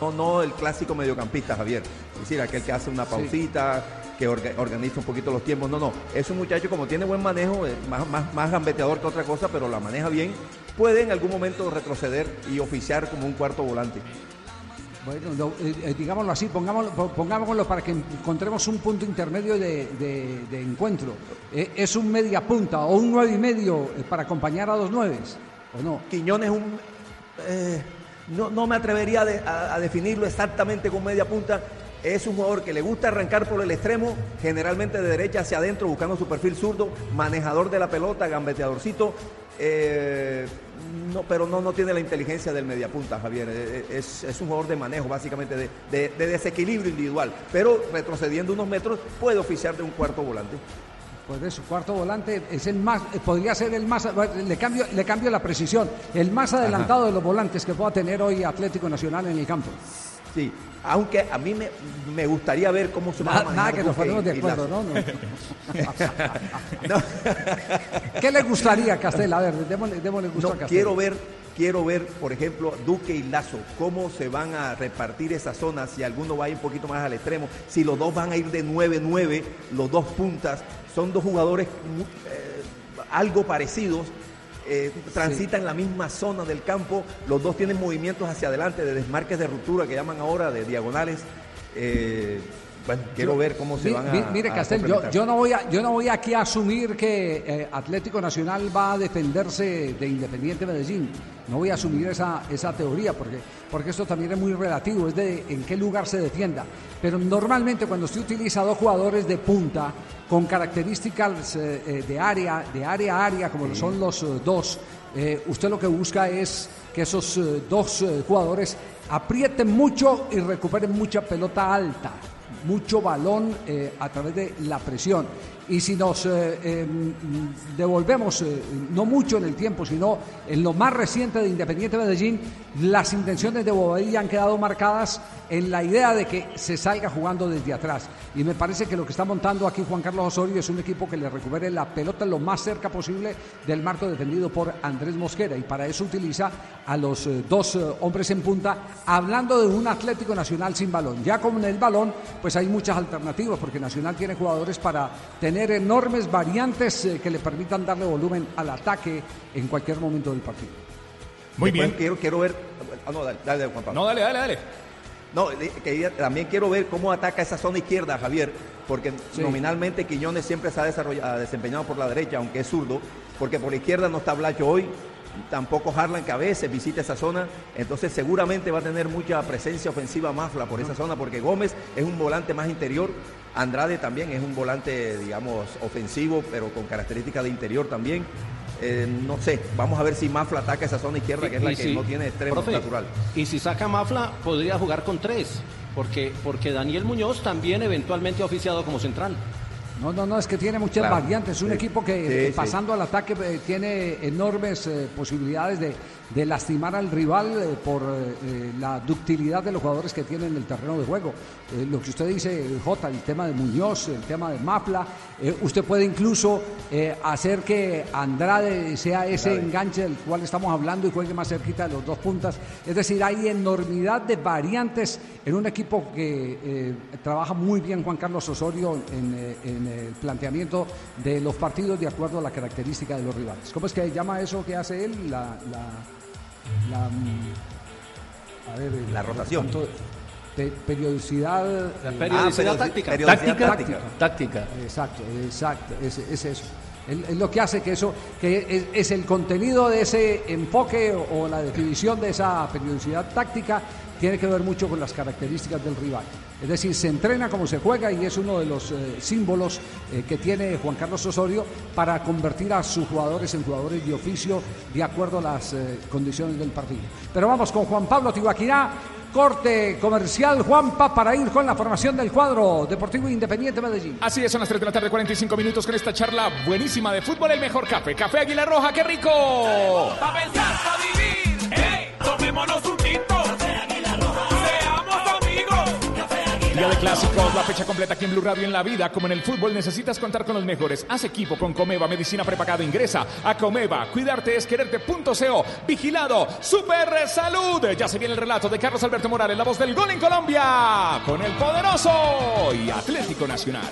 No, no el clásico mediocampista, Javier. Es decir, aquel que hace una pausita, que orga- organiza un poquito los tiempos. No, no. Es un muchacho como tiene buen manejo, eh, más, más, más gambeteador que otra cosa, pero la maneja bien. Puede en algún momento retroceder y oficiar como un cuarto volante. Bueno, eh, eh, digámoslo así, pongámoslo, po- pongámoslo para que encontremos un punto intermedio de, de- encuentro. Eh, ¿Es un media punta o un nueve y medio para acompañar a dos nueves? ¿O no? Quiñones es un... no, no me atrevería a- a definirlo exactamente con media punta. Es un jugador que le gusta arrancar por el extremo, generalmente de derecha hacia adentro, buscando su perfil zurdo, manejador de la pelota, gambeteadorcito. Eh, no, pero no, no tiene la inteligencia del mediapunta, Javier. Eh, eh, Es, es un jugador de manejo, básicamente, de, de- de desequilibrio individual. Pero retrocediendo unos metros, puede oficiar de un cuarto volante. Pues de su cuarto volante es el más, podría ser el más, le cambio, le cambio la precisión, el más adelantado de los volantes que pueda tener hoy Atlético Nacional en el campo. Sí, aunque a mí me, me gustaría ver cómo se va a manejar nada que nos ponemos de acuerdo. ¿no? No. ¿Qué le gustaría, Castel? A ver, démosle, démosle gusto No, a Castel. quiero ver, quiero ver, por ejemplo, Duque y Lazo, cómo se van a repartir esa zona, si alguno va a ir un poquito más al extremo, si los dos van a ir de 9-9, los dos puntas, son dos jugadores eh, algo parecidos, eh, transitan la misma zona del campo, los dos tienen movimientos hacia adelante, de desmarques de ruptura que llaman ahora, de diagonales. eh, bueno, quiero ver cómo se Mi- van a. mi- Mire, a Castel, yo, no voy a, yo no voy aquí a asumir que eh, Atlético Nacional va a defenderse de Independiente Medellín. No voy a asumir esa, esa teoría porque, porque esto también es muy relativo, es de en qué lugar se defienda. Pero normalmente cuando usted utiliza dos jugadores de punta con características eh, eh, de área, de área a área, como lo son los eh, dos, usted lo que busca es que esos dos jugadores aprieten mucho y recuperen mucha pelota alta mucho balón eh, a través de la presión. Y si nos eh, mm, devolvemos, eh, no mucho en el tiempo, sino en lo más reciente de Independiente Medellín, las intenciones de Bobadilla han quedado marcadas en la idea de que se salga jugando desde atrás. Y me parece que lo que está montando aquí Juan Carlos Osorio es un equipo que le recupere la pelota lo más cerca posible del marco defendido por Andrés Mosquera. Y para eso utiliza a los eh, dos eh, hombres en punta, hablando de un Atlético Nacional sin balón. Ya con el balón, pues hay muchas alternativas, porque Nacional tiene jugadores para tener enormes variantes eh, que le permitan darle volumen al ataque en cualquier momento del partido. Muy Después bien. Quiero, quiero ver. ah, no, dale, dale, Juan Pablo. No, dale, dale, dale. No, que también quiero ver cómo ataca esa zona izquierda, Javier, porque Sí. nominalmente Quiñones siempre se ha desarrollado, desempeñado por la derecha, aunque es zurdo, porque por la izquierda no está Blacho hoy, tampoco Harlan que a veces visita esa zona, entonces seguramente va a tener mucha presencia ofensiva Mafla por esa zona, porque Gómez es un volante más interior, Andrade también es un volante, digamos, ofensivo, pero con características de interior también. Eh, no sé, vamos a ver si Mafla ataca esa zona izquierda, que es la que si- no tiene extremo profe, natural. Y si saca Mafla, podría jugar con tres, porque, porque Daniel Muñoz también eventualmente ha oficiado como central. No, no, no, es que tiene muchas Claro. variantes. Es un Sí. equipo que Sí, eh, sí. pasando al ataque eh, tiene enormes eh, posibilidades de, de lastimar al rival eh, por eh, eh, la ductilidad de los jugadores que tienen en el terreno de juego. Eh, lo que usted dice, Jota, el tema de Muñoz, el tema de Mapla, eh, usted puede incluso hacer que Andrade sea ese Andrade. enganche del cual estamos hablando y juegue más cerquita de los dos puntas. Es decir, hay enormidad de variantes en un equipo que trabaja muy bien Juan Carlos Osorio en, en el planteamiento de los partidos de acuerdo a la característica de los rivales. ¿Cómo es que llama eso que hace él? La, la, la, mm, a ver, La rotación. ¿cuánto? Pe- periodicidad. La eh, periodicidad ah, táctica. periodicidad Táctica. Táctica. Exacto, exacto, es, es eso. Es, es lo que hace que eso, que es, es el contenido de ese enfoque o, o la definición de esa periodicidad táctica tiene que ver mucho con las características del rival. Es decir, se entrena como se juega y es uno de los eh, símbolos eh, que tiene Juan Carlos Osorio para convertir a sus jugadores en jugadores de oficio de acuerdo a las eh, condiciones del partido. Pero vamos con Juan Pablo Tibaquirá. Corte comercial, Juanpa, para ir con la formación del cuadro Deportivo Independiente Medellín. Así es, son las 3 de la tarde, 45 minutos con esta charla buenísima de fútbol, el mejor café. Café Águila Roja, qué rico. Pa' pensar, pa' vivir. ¡Ey! Tomémonos un De clásicos, la fecha completa aquí en Blue Radio en la vida. Como en el fútbol necesitas contar con los mejores. Haz equipo con Comeva, medicina prepagada. Ingresa a Comeva. Cuidarte es quererte.co. Vigilado. Super Salud. Ya se viene el relato de Carlos Alberto Morales, la voz del gol en Colombia. Con el poderoso y Atlético Nacional.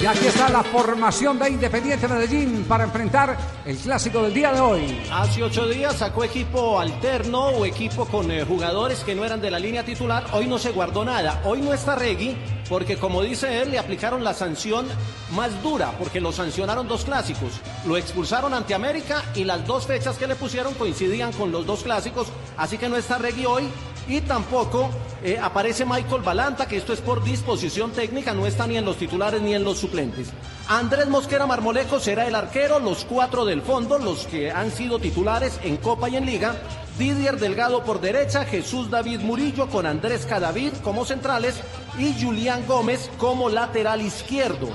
Y aquí está la formación de Independiente Medellín para enfrentar el clásico del día de hoy. Hace ocho días sacó equipo alterno o equipo con eh, jugadores que no eran de la línea titular. Hoy no se guardó nada. Hoy no está Regui porque, como dice él, le aplicaron la sanción más dura porque lo sancionaron dos clásicos. Lo expulsaron ante América y las dos fechas que le pusieron coincidían con los dos clásicos. Así que no está Regui hoy. Y tampoco eh, aparece Michael Balanta, que esto es por disposición técnica, no está ni en los titulares ni en los suplentes. Andrés Mosquera Marmolejo será el arquero, los cuatro del fondo, los que han sido titulares en Copa y en Liga. Didier Delgado por derecha, Jesús David Murillo con Andrés Cadavid como centrales y Julián Gómez como lateral izquierdo.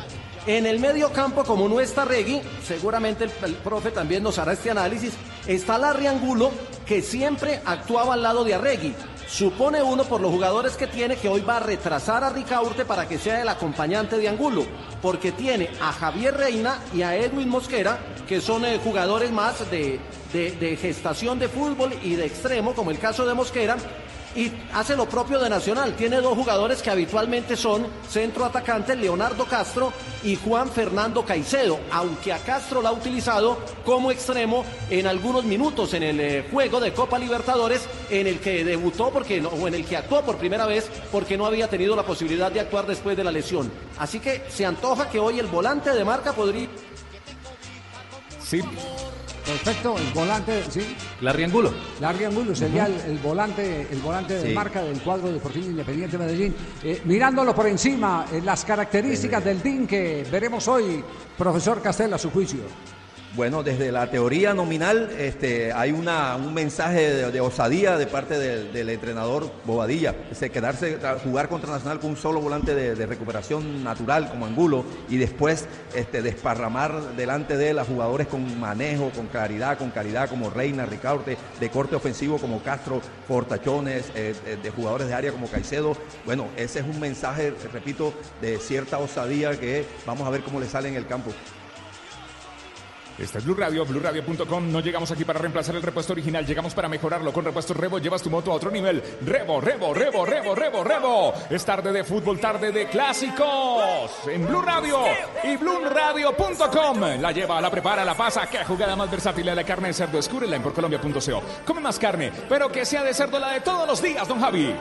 En el medio campo, como no está Regui, seguramente el, profe también nos hará este análisis, está Larry Angulo, que siempre actuaba al lado de Arregui. Supone uno por los jugadores que tiene que hoy va a retrasar a Ricaurte para que sea el acompañante de Angulo, porque tiene a Javier Reina y a Edwin Mosquera, que son eh, jugadores más de, de- de gestación de fútbol y de extremo, como el caso de Mosquera, y hace lo propio de Nacional. Tiene dos jugadores que habitualmente son centro atacante, Leonardo Castro y Juan Fernando Caicedo, aunque a Castro la ha utilizado como extremo en algunos minutos en el eh, juego de Copa Libertadores en el que debutó porque o en el que actuó por primera vez porque no había tenido la posibilidad de actuar después de la lesión. Así que se antoja que hoy el volante de marca podría Sí. Perfecto, el volante, sí. Larry Angulo. Larry Angulo sería el, el volante, el volante de Sí. marca del cuadro deportivo Independiente Medellín. Eh, mirándolo por encima, eh, las características del DIN que veremos hoy, profesor Castell, a su juicio. Bueno, desde la teoría nominal este, hay una, un mensaje de, osadía de parte del, entrenador Bobadilla. Ese quedarse, jugar contra Nacional con un solo volante de, de recuperación natural como Angulo y después este, desparramar delante de él a jugadores con manejo, con claridad, con calidad como Reina, Ricaurte, de corte ofensivo como Castro, Portachones, eh, eh, de jugadores de área como Caicedo. Bueno, ese es un mensaje, repito, de cierta osadía que vamos a ver cómo le sale en el campo. Esta es Blue Radio, BlueRadio.com. No llegamos aquí para reemplazar el repuesto original, llegamos para mejorarlo. Con repuestos Rebo llevas tu moto a otro nivel. Rebo, Rebo, Rebo, Rebo, Rebo, Rebo. Es tarde de fútbol, tarde de clásicos. En Blue Radio y BlueRadio.com. La lleva, la prepara, la pasa. Qué jugada más versátil la carne de cerdo. Descúbrela en porcolombia.co. Come más carne, pero que sea de cerdo la de todos los días, don Javi.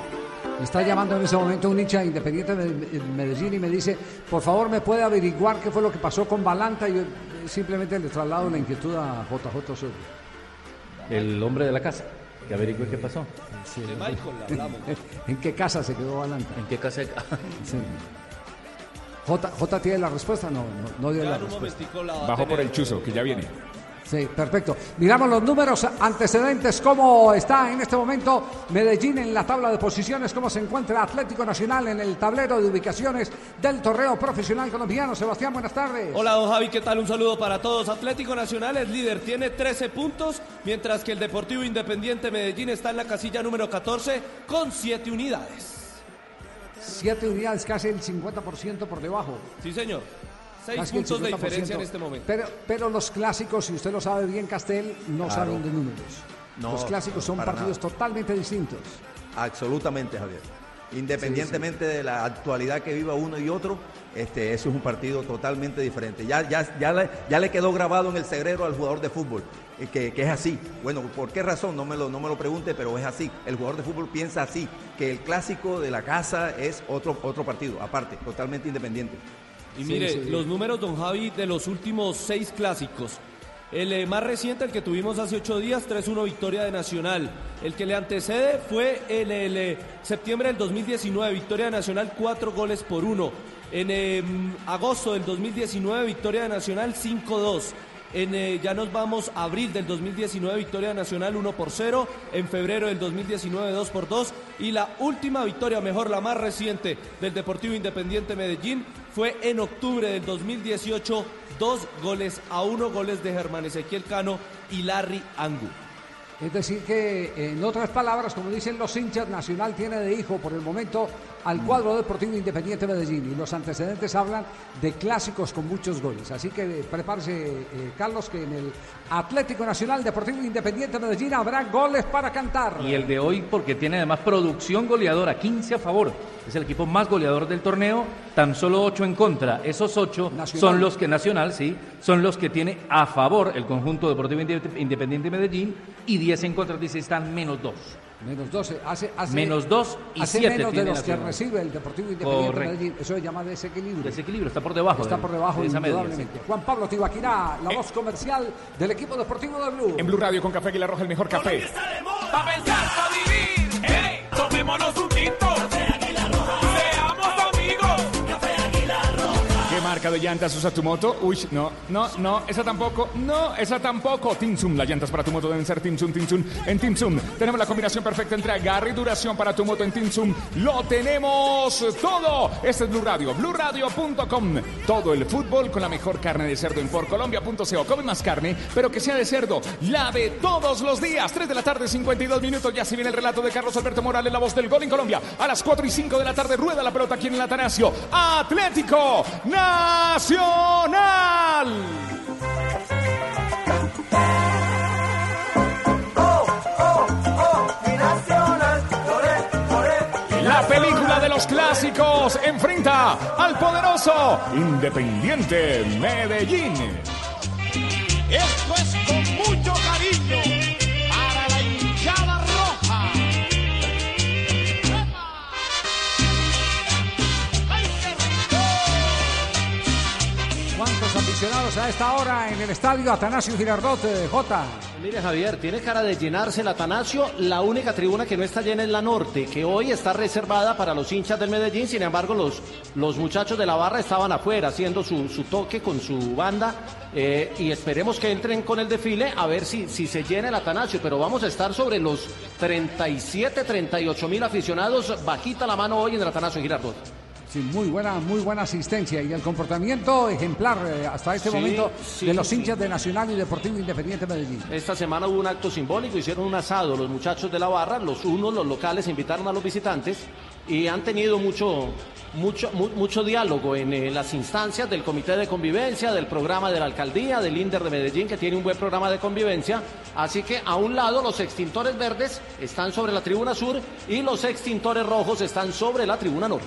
Me está llamando en ese momento un hincha independiente de Medellín y me dice, por favor, ¿me puede averiguar qué fue lo que pasó con Balanta? Y yo simplemente le traslado la inquietud a JJ Osorio. El hombre de la casa. Que averigüe qué pasó. De Michael hablamos. ¿En qué casa se quedó Balanta? ¿En qué casa? Sí. J, J tiene la respuesta, no, no, no dio la respuesta. Bajo por el chuzo, que ya viene. Sí, perfecto. Miramos los números antecedentes, cómo está en este momento Medellín en la tabla de posiciones, cómo se encuentra Atlético Nacional en el tablero de ubicaciones del torneo profesional colombiano. Sebastián, buenas tardes. Hola, don Javi, ¿qué tal? Un saludo para todos. Atlético Nacional es líder, tiene 13 puntos, mientras que el Deportivo Independiente Medellín está en la casilla número 14 con 7 unidades. Siete unidades, casi el 50% por debajo. Sí, señor. 6 Casi el puntos de 50%. diferencia en este momento. Pero, pero los clásicos, si usted lo sabe bien, Castel, no Claro. saben de números. No, los clásicos son partidos nada. totalmente distintos. Absolutamente, Javier. Independientemente de la actualidad que viva uno y otro, este, eso es un partido totalmente diferente. Ya, ya, ya, le, ya le quedó grabado en el cerebro al jugador de fútbol eh, que, que es así. Bueno, ¿por qué razón? No me, lo, no me lo pregunte, pero es así. El jugador de fútbol piensa así, que el clásico de la casa es otro, otro partido, aparte, totalmente independiente. Y mire, los números, don Javi, de los últimos seis clásicos. El eh, más reciente, el que tuvimos hace ocho días, 3-1 victoria de Nacional. El que le antecede fue en el eh, septiembre del 2019, victoria de Nacional, cuatro goles por uno. En eh, agosto del 2019, victoria de Nacional, 5-2. En, eh, ya nos vamos a abril del 2019, victoria nacional 1 por 0. En febrero del 2019, 2 por 2. Y la última victoria, mejor la más reciente, del Deportivo Independiente Medellín fue en octubre del 2018, dos goles a uno, goles de Germán Ezequiel Cano y Larry Angu. Es decir, que en otras palabras, como dicen los hinchas, Nacional tiene de hijo por el momento al cuadro deportivo Independiente Medellín y los antecedentes hablan de clásicos con muchos goles. Así que eh, prepárese, eh, Carlos, que en el Atlético Nacional Deportivo Independiente Medellín habrá goles para cantar. Y el de hoy porque tiene además producción goleadora, 15 a favor. Es el equipo más goleador del torneo, tan solo 8 en contra. Esos 8 son los que, Nacional, sí, son los que tiene a favor el conjunto Deportivo Inde- Independiente Medellín y 10 en contra, dice, están menos 2. Menos 12, hace, hace Menos dos y hace siete menos de los que recibe el Deportivo Independiente. Medellín. Eso se llama desequilibrio. Desequilibrio, está por debajo. Está de- por debajo, de esa media, indudablemente. Juan Pablo Tibaquirá, la voz comercial del equipo deportivo de Blue. En Blue Radio con Café Aguilar Roja, el mejor café. Pa' pensar, pa' vivir. Hey, tomémonos un tinto. Marca de llantas usa tu moto? Uy, no, no, no, esa tampoco, no, esa tampoco. Timsum, las llantas para tu moto deben ser Timsum, Timsum. En Timsum tenemos la combinación perfecta entre agarre y duración para tu moto en Timsum. Lo tenemos todo. Este es Blue Radio, BlueRadio.com. Todo el fútbol con la mejor carne de cerdo en porcolombia.co. Come más carne, pero que sea de cerdo. La de todos los días. 3 de la tarde, 52 minutos. Ya se viene el relato de Carlos Alberto Morales, la voz del gol en Colombia. A las 4 y 5 de la tarde rueda la pelota aquí en el Atanasio. Atlético Nacional. Nacional, flores de los clásicos enfrenta al poderoso Independiente Medellín. Esto es a esta hora en el estadio Atanasio Girardot, eh, J? Mire Javier, tiene cara de llenarse el Atanasio. La única tribuna que no está llena es la norte, que hoy está reservada para los hinchas del Medellín. Sin embargo, los, los muchachos de la barra estaban afuera haciendo su, su toque con su banda. eh, y esperemos que entren con el desfile a ver si, si se llena el Atanasio. Pero vamos a estar sobre los 37, 38 mil aficionados. Bajita la mano hoy en el Atanasio Girardot. Sí, muy buena, muy buena asistencia y el comportamiento ejemplar eh, hasta este Sí, momento sí, de los hinchas de Nacional y Deportivo Independiente Medellín. Esta semana hubo un acto simbólico, hicieron un asado los muchachos de la barra, los unos, los locales, invitaron a los visitantes y han tenido mucho, mucho, mu- mucho diálogo en eh, las instancias del Comité de Convivencia, del programa de la Alcaldía, del INDER de Medellín, que tiene un buen programa de convivencia. Así que a un lado los extintores verdes están sobre la tribuna sur y los extintores rojos están sobre la tribuna norte.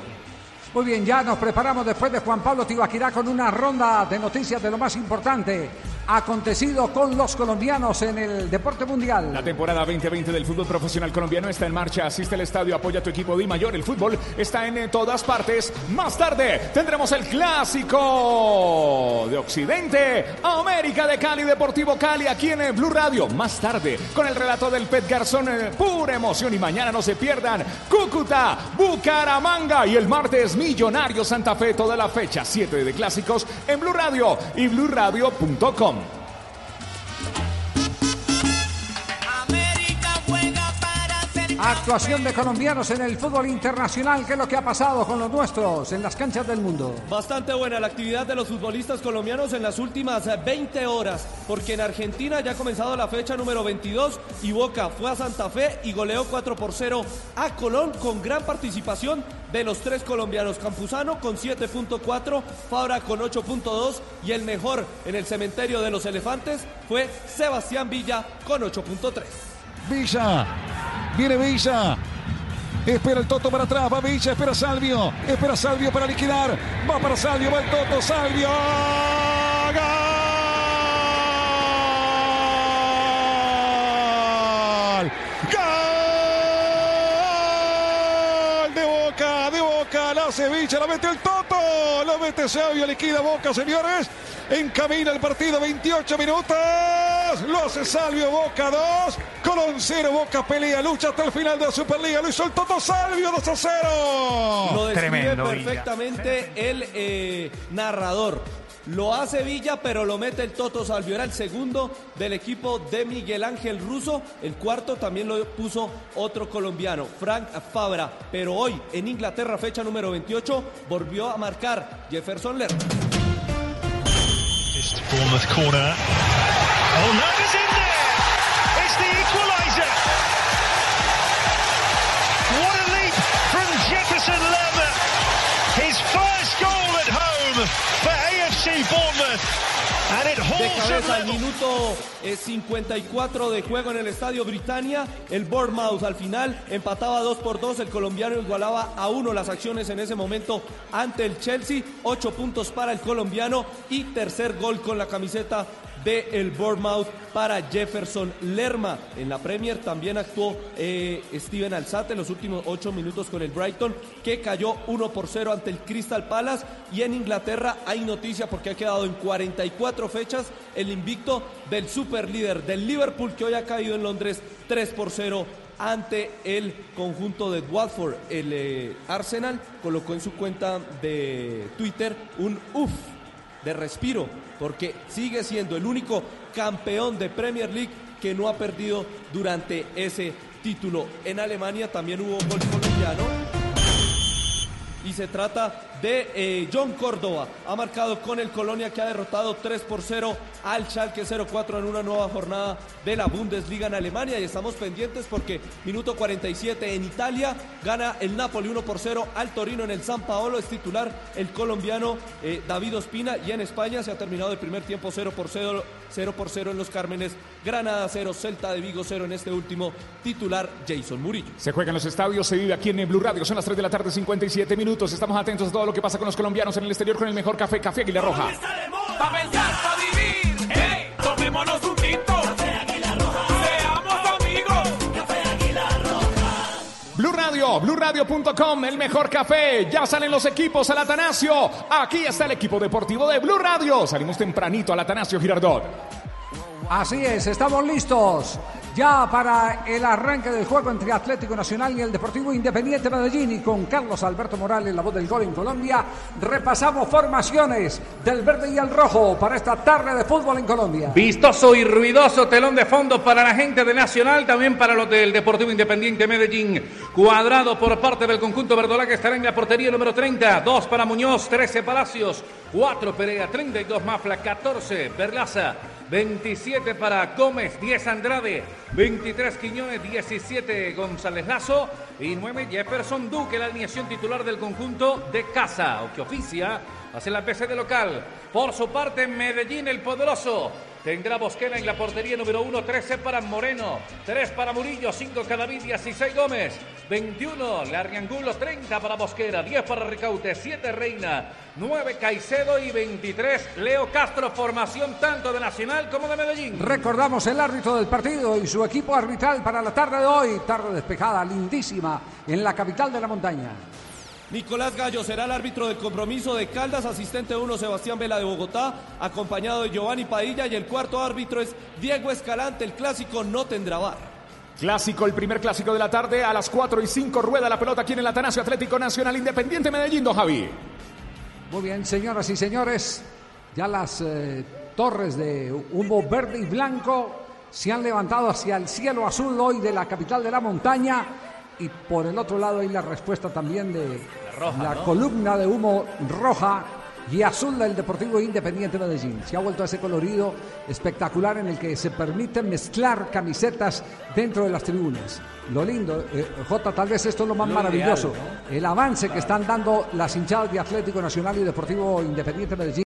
Muy bien, ya nos preparamos después de Juan Pablo Tibaquirá con una ronda de noticias de lo más importante acontecido con los colombianos en el deporte mundial. La temporada 2020 del fútbol profesional colombiano está en marcha. Asiste al estadio, apoya a tu equipo Di Mayor. El fútbol está en eh, todas partes. Más tarde tendremos el clásico de Occidente, América de Cali, Deportivo Cali, aquí en eh, Blue Radio. Más tarde con el relato del Pet Garzón, eh, pura emoción. Y mañana no se pierdan Cúcuta, Bucaramanga y el martes Millonario Santa Fe. Toda la fecha 7 de clásicos en Blue Radio y BlueRadio.com. Actuación de colombianos en el fútbol internacional. ¿Qué es lo que ha pasado con los nuestros en las canchas del mundo? Bastante buena la actividad de los futbolistas colombianos en las últimas eh, 20 horas, porque en Argentina ya ha comenzado la fecha número 22 y Boca fue a Santa Fe y goleó 4 por 0 a Colón con gran participación de los tres colombianos, Campuzano con 7.4, Fabra con 8.2 y el mejor en el cementerio de los elefantes fue Sebastián Villa con 8.3. Villa. Viene Villa. Espera el Toto para atrás. Va Villa. Espera Salvio. Espera Salvio para liquidar. Va para Salvio. Va el Toto. Salvio. ¡Gol! ¡Gol! De Boca, de La Sevilla, la mete el Toto, lo mete Salvio, liquida Boca, señores. Encamina el partido, 28 minutos. Lo hace Salvio, Boca 2. Colón 0, Boca pelea, lucha hasta el final de la Superliga. Lo hizo el Toto Salvio, 2 a 0. Lo describe perfectamente el eh, narrador. Lo hace Villa, pero lo mete el Toto Salvio. Era el segundo del equipo de Miguel Ángel Russo. El cuarto también lo puso otro colombiano, Frank Fabra. Pero hoy, en Inglaterra, fecha número 28, volvió a marcar Jefferson Lerner. De cabeza al minuto eh, 54 de juego en el Estadio Britannia, el Bournemouth al final empataba 2 por 2, el colombiano igualaba a 1 las acciones en ese momento ante el Chelsea, 8 puntos para el colombiano y tercer gol con la camiseta de el Bournemouth para Jefferson Lerma. En la Premier también actuó eh, Steven Alzate en los últimos 8 minutos con el Brighton, que cayó 1 por 0 ante el Crystal Palace. Y en Inglaterra hay noticia porque ha quedado en 44 fechas el invicto del superlíder del Liverpool, que hoy ha caído en Londres 3 por 0 ante el conjunto de Watford. El eh, Arsenal colocó en su cuenta de Twitter un uff de respiro, porque sigue siendo el único campeón de Premier League que no ha perdido durante ese título. En Alemania también hubo gol colombiano. Y se trata de eh, John Córdoba. Ha marcado con el Colonia que ha derrotado 3 por 0 al Schalke 04 en una nueva jornada de la Bundesliga en Alemania. Y estamos pendientes porque minuto 47 en Italia gana el Napoli 1 por 0 al Torino en el San Paolo. Es titular el colombiano eh, David Ospina. Y en España se ha terminado el primer tiempo 0 por 0, 0 por 0 en los Cármenes. Granada 0, Celta de Vigo 0 en este último titular Jason Murillo. Se juega en los estadios, se vive aquí en Blue Radio. Son las 3 de la tarde, 57 minutos. Estamos atentos a todo lo que pasa con los colombianos en el exterior con el mejor café, Café Aguila Roja. Pa' pensar, pa' vivir. Hey, tomémonos un tinto. Seamos amigos. Blue Radio, BlueRadio.com, el mejor café. Ya salen los equipos al Atanasio. Aquí está el equipo deportivo de Blue Radio. Salimos tempranito al Atanasio Girardot. Así es, estamos listos ya para el arranque del juego entre Atlético Nacional y el Deportivo Independiente Medellín y con Carlos Alberto Morales, la voz del gol en Colombia, repasamos formaciones del verde y el rojo para esta tarde de fútbol en Colombia. Vistoso y ruidoso telón de fondo para la gente de Nacional, también para los del Deportivo Independiente Medellín. Cuadrado por parte del conjunto verdolaga estará en la portería número 30. Dos para Muñoz, 13 Palacios, 4 Perea, 32 Mafla, 14 Berlaza. 27 para Gómez, 10 Andrade, 23 Quiñones, 17 González Lazo y 9 Jefferson Duque, la alineación titular del conjunto de casa, o que oficia hace la PC de local. Por su parte, Medellín el poderoso. Tendrá Bosquera en la portería número 1, 13 para Moreno, 3 para Murillo, 5 Cadavid, 16 Gómez, 21 Larriangulo, 30 para Bosquera, 10 para Ricaute, 7 Reina, 9 Caicedo y 23 Leo Castro, formación tanto de Nacional como de Medellín. Recordamos el árbitro del partido y su equipo arbitral para la tarde de hoy, tarde despejada, lindísima, en la capital de la montaña. Nicolás Gallo será el árbitro del compromiso de Caldas, asistente 1 Sebastián Vela de Bogotá, acompañado de Giovanni Padilla y el cuarto árbitro es Diego Escalante, el clásico no tendrá bar. Clásico, el primer clásico de la tarde a las 4 y 5 rueda la pelota aquí en el Atanasio Atlético Nacional Independiente Medellín, don Javi. Muy bien, señoras y señores, ya las eh, torres de humo verde y blanco se han levantado hacia el cielo azul hoy de la capital de la montaña y por el otro lado hay la respuesta también de roja, la ¿no? columna de humo roja y azul del Deportivo Independiente Medellín. Se ha vuelto a ese colorido espectacular en el que se permite mezclar camisetas dentro de las tribunas. Lo lindo, eh, Jota, tal vez esto es lo más Lo maravilloso, ideal, el avance que están dando las hinchadas de Atlético Nacional y Deportivo Independiente Medellín.